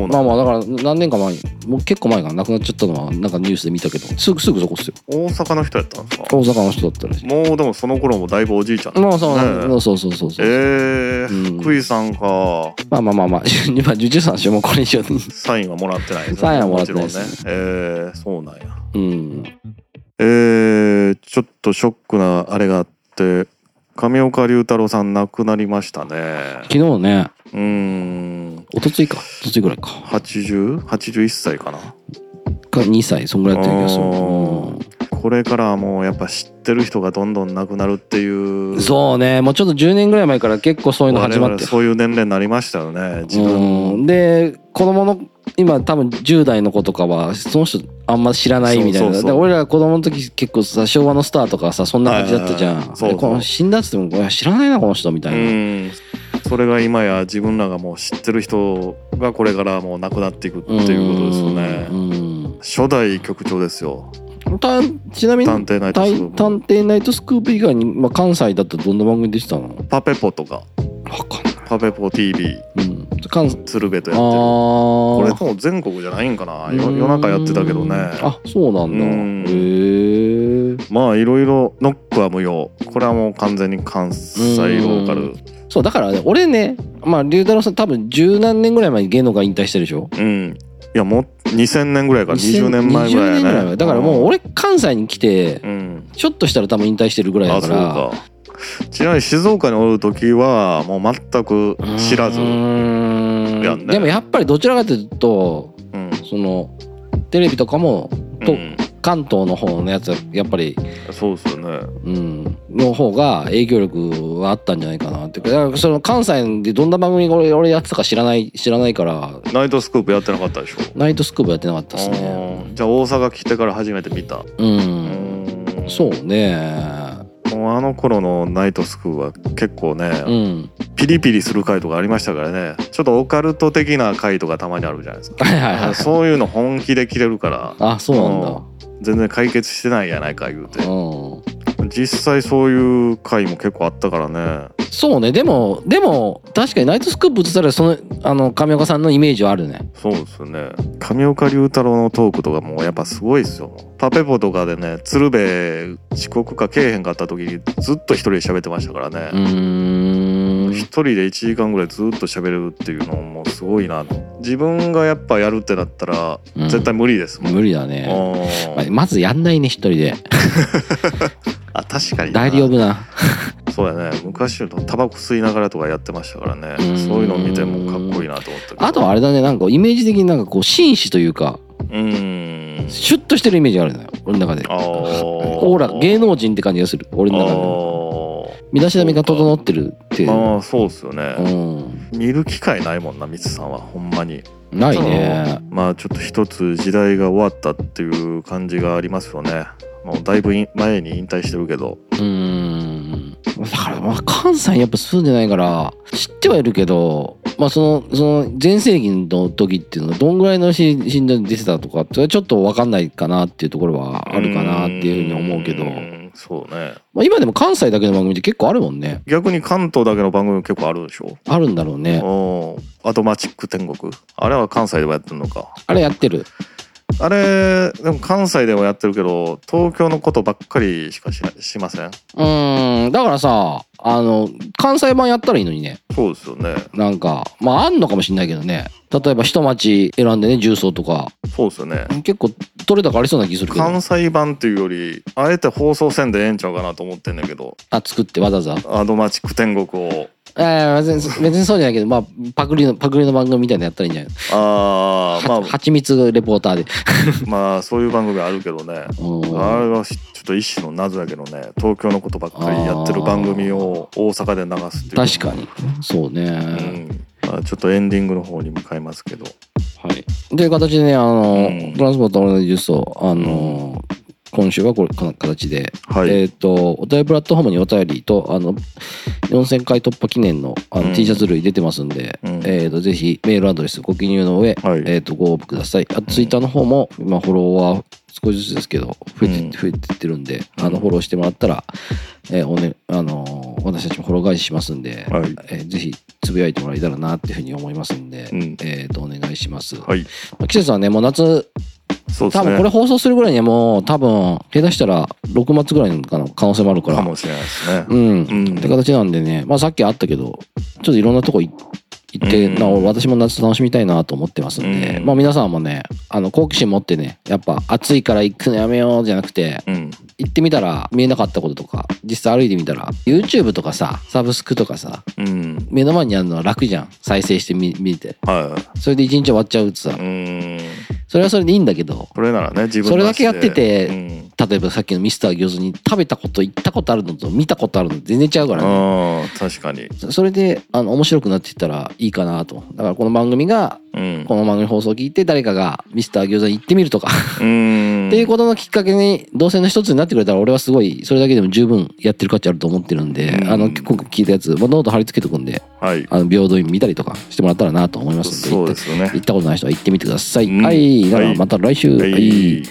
まあまあだから何年か前にもう結構前かな亡くなっちゃったのはなんかニュースで見たけどすぐすぐそこっすよ。大阪の人やったんですか大阪の人だったらしい。もうでもその頃もだいぶおじいちゃんまあそう、ね。そうそうそうそうえーうん。福井さんか。まあまあまあまあ 今受注さんしもうこれ以上に。サインはもらってないですね。サインはもらってないです。ろんね。えーそうなんや。うん。えーちょっとショックなあれがあって上岡龍太郎さん亡くなりましたね。昨日ね。うーん。一昨日か。一昨日ぐらいか。80?81 歳かな。か2歳。そんぐらいやった気がするこれからはもうやっぱ知ってる人がどんどん亡くなるっていう。うんそうね。もうちょっと10年ぐらい前から結構そういうの始まって。そういう年齢になりましたよね自分。うん。で子供の今多分10代の子とかはその人あんま知らないみたいな。そ俺らが子供の時結構さ昭和のスターとかさそんな感じだったじゃん、はいこの死んだっつっても知らないなこの人みたいな、うんそれが今や自分らがもう知ってる人がこれからもう亡くなっていくっていうことですよね。うん。初代局長ですよたちなみに探偵ナイトたスクープ。探偵ナイトスクープ以外に、まあ、関西だとどんな番組出てたの？パペポとか。わかんない、パペポ TV うん、関西鶴瓶とあやってる。これーもう全国じゃないんかな。よ夜中やってたけどね。あそうなんだ。うん。へえまあいろいろノックは無用。これはもう完全に関西ローカル。そうだからね俺ねまあ龍太郎さん多分十何年ぐらい前に芸能界引退してるでしょ？うんいやもう2000年ぐらいから20年前ぐらい20年ぐらいやね前。だからもう俺関西に来てうん。ちょっとしたら多分引退してるぐらいだから。か。ちなみに静岡におる時はもう全く知らずやんね。でもやっぱりどちらかというとうん。そのテレビとかもとうん関東の方のやつはやっぱり、そうですよね。うん、の方が影響力はあったんじゃないかなって。だからその関西でどんな番組俺俺やってたか知らない知らないから。ナイトスクープやってなかったでしょ？ナイトスクープやってなかったですあねーじゃあ大阪来てから初めて見た。ううん。んそうね。もうあの頃のナイトスクープは結構ね、うん。ピリピリする回とかありましたからね。ちょっとオカルト的な回とかたまにあるじゃないですか。はいはいはいそういうの本気で切れるから。あそうなんだ全然解決してないやないか言うて。うん。実際そういう回も結構あったからね。そうね。でもでも確かにナイトスクープ映ったらそのあの上岡さんのイメージはあるね。そうですよね。上岡龍太郎のトークとかもうやっぱすごいですよ。パペポとかでね鶴瓶遅刻かけえへんかった時にずっと一人で喋ってましたからうねーん一人で1時間ぐらいずっと喋れるっていうのもすごいな。自分がやっぱやるってなったらうん。絶対無理ですもん、無理だね。ままずやんないね一人で。あ確かにな。代理呼ぶな。そうやね。昔のタバコ吸いながらとかやってましたからね。うん。そういうの見てもかっこいいなと思ったけど。あとはあれだねなんかイメージ的になんかこう紳士というかうーん。シュッとしてるイメージがあるのよ俺の中で。オーラ芸能人って感じがする俺の中で。あ身だしなみが整ってるっていう。ーあーそうっすよね、うん。見る機会ないもんなミツさんはほんまに。ないね。まあちょっと一つ時代が終わったっていう感じがありますよね。もうだいぶい前に引退してるけど。うーんだからまあ関西にやっぱ住んでないから知ってはいるけどまあそのその全盛期の時っていうのはどんぐらいのし診断出てたとかってちょっと分かんないかなっていうところはあるかなっていうふうに思うけど、んそうね。まあ、今でも関西だけの番組って結構あるもんね。逆に関東だけの番組結構あるでしょ？あるんだろうね。おアドマチック天国？あれは関西でもやってるのか？あれやってる。あれでも関西でもやってるけど東京のことばっかりしかししません？うーんだからさあの関西版やったらいいのにね。そうですよね。なんかまああんのかもしんないけどね。例えば一町選んでね重曹とか。そうですよね。結構取れ高ありそうな気するけど。関西版っていうよりあえて放送せんでええんちゃうかなと思ってんだけど。あ作ってわざわざ。アドマチック天国を。えー、別に別にそうじゃないけどまあパクリのパクリの番組みたいなのやったらいいんじゃない？ああまははちみつレポーターで。あ まあそういう番組あるけどね。うん。あれはちょっと一種の謎やけどね。東京のことばっかりやってる番組を大阪で流すっていう確かに。そうね、うん。まあ、ちょっとエンディングの方に向かいますけど。はい。という形でねあの、うん。トランスポートオールナイトジュースをあの、今週はこれこの形で、はい、えっ、とお便りプラットフォームにお便りとあの4000回突破記念のあの、うん。T シャツ類出てますんで、うん。えっ、とぜひメールアドレスご記入の上、はい。えっ、とご応募ください。あとツイッターの方も今フォロワー少しずつですけど増えて,、うん。増えてってるんであのフォローしてもらったら、えーおねあのー私たちもフォロー返ししますんで、はい。えーぜひつぶやいてもらえたらなっていうふうに思いますんで、うん。えっ、とお願いします、はい。まあ季節はねもう夏そうですね。多分これ放送するぐらいにはもう多分下手したら6月ぐらいのかな可能性もあるから。かもしれないですね。うん、うん。って形なんでね。まあさっきあったけどちょっといろんなとこ行行って、うん。な私も夏楽しみたいなと思ってますんで、うん。まあ皆さんもねあの好奇心持ってねやっぱ暑いから行くのやめようじゃなくてうん。行ってみたら見えなかったこととか実際歩いてみたら YouTube とかさサブスクとかさうん。目の前にあるのは楽じゃん。再生してみ見て。はそれで一日終わっちゃうってさ。それはそれでいいんだけどそれならね自分それだけやっててうん例えばさっきのミスター餃子に食べたこと行ったことあるのと見たことあるの全然違うからね。確かに。そそれであの面白くなっていったらいいかなと。だからこの番組がうん。この番組放送を聞いて誰かがミスター餃子に行ってみるとか。うん。っていうことのきっかけに動線の一つになってくれたら俺はすごいそれだけでも十分やってる価値あると思ってるんで、うん。あの今回聞いたやつ、まあ、ノート貼り付けとくんではい。あの平等院見たりとかしてもらったらなと思いますんでそうですよね。行ったことない人は行ってみてください、うん。はい。ならはい。また来週、はい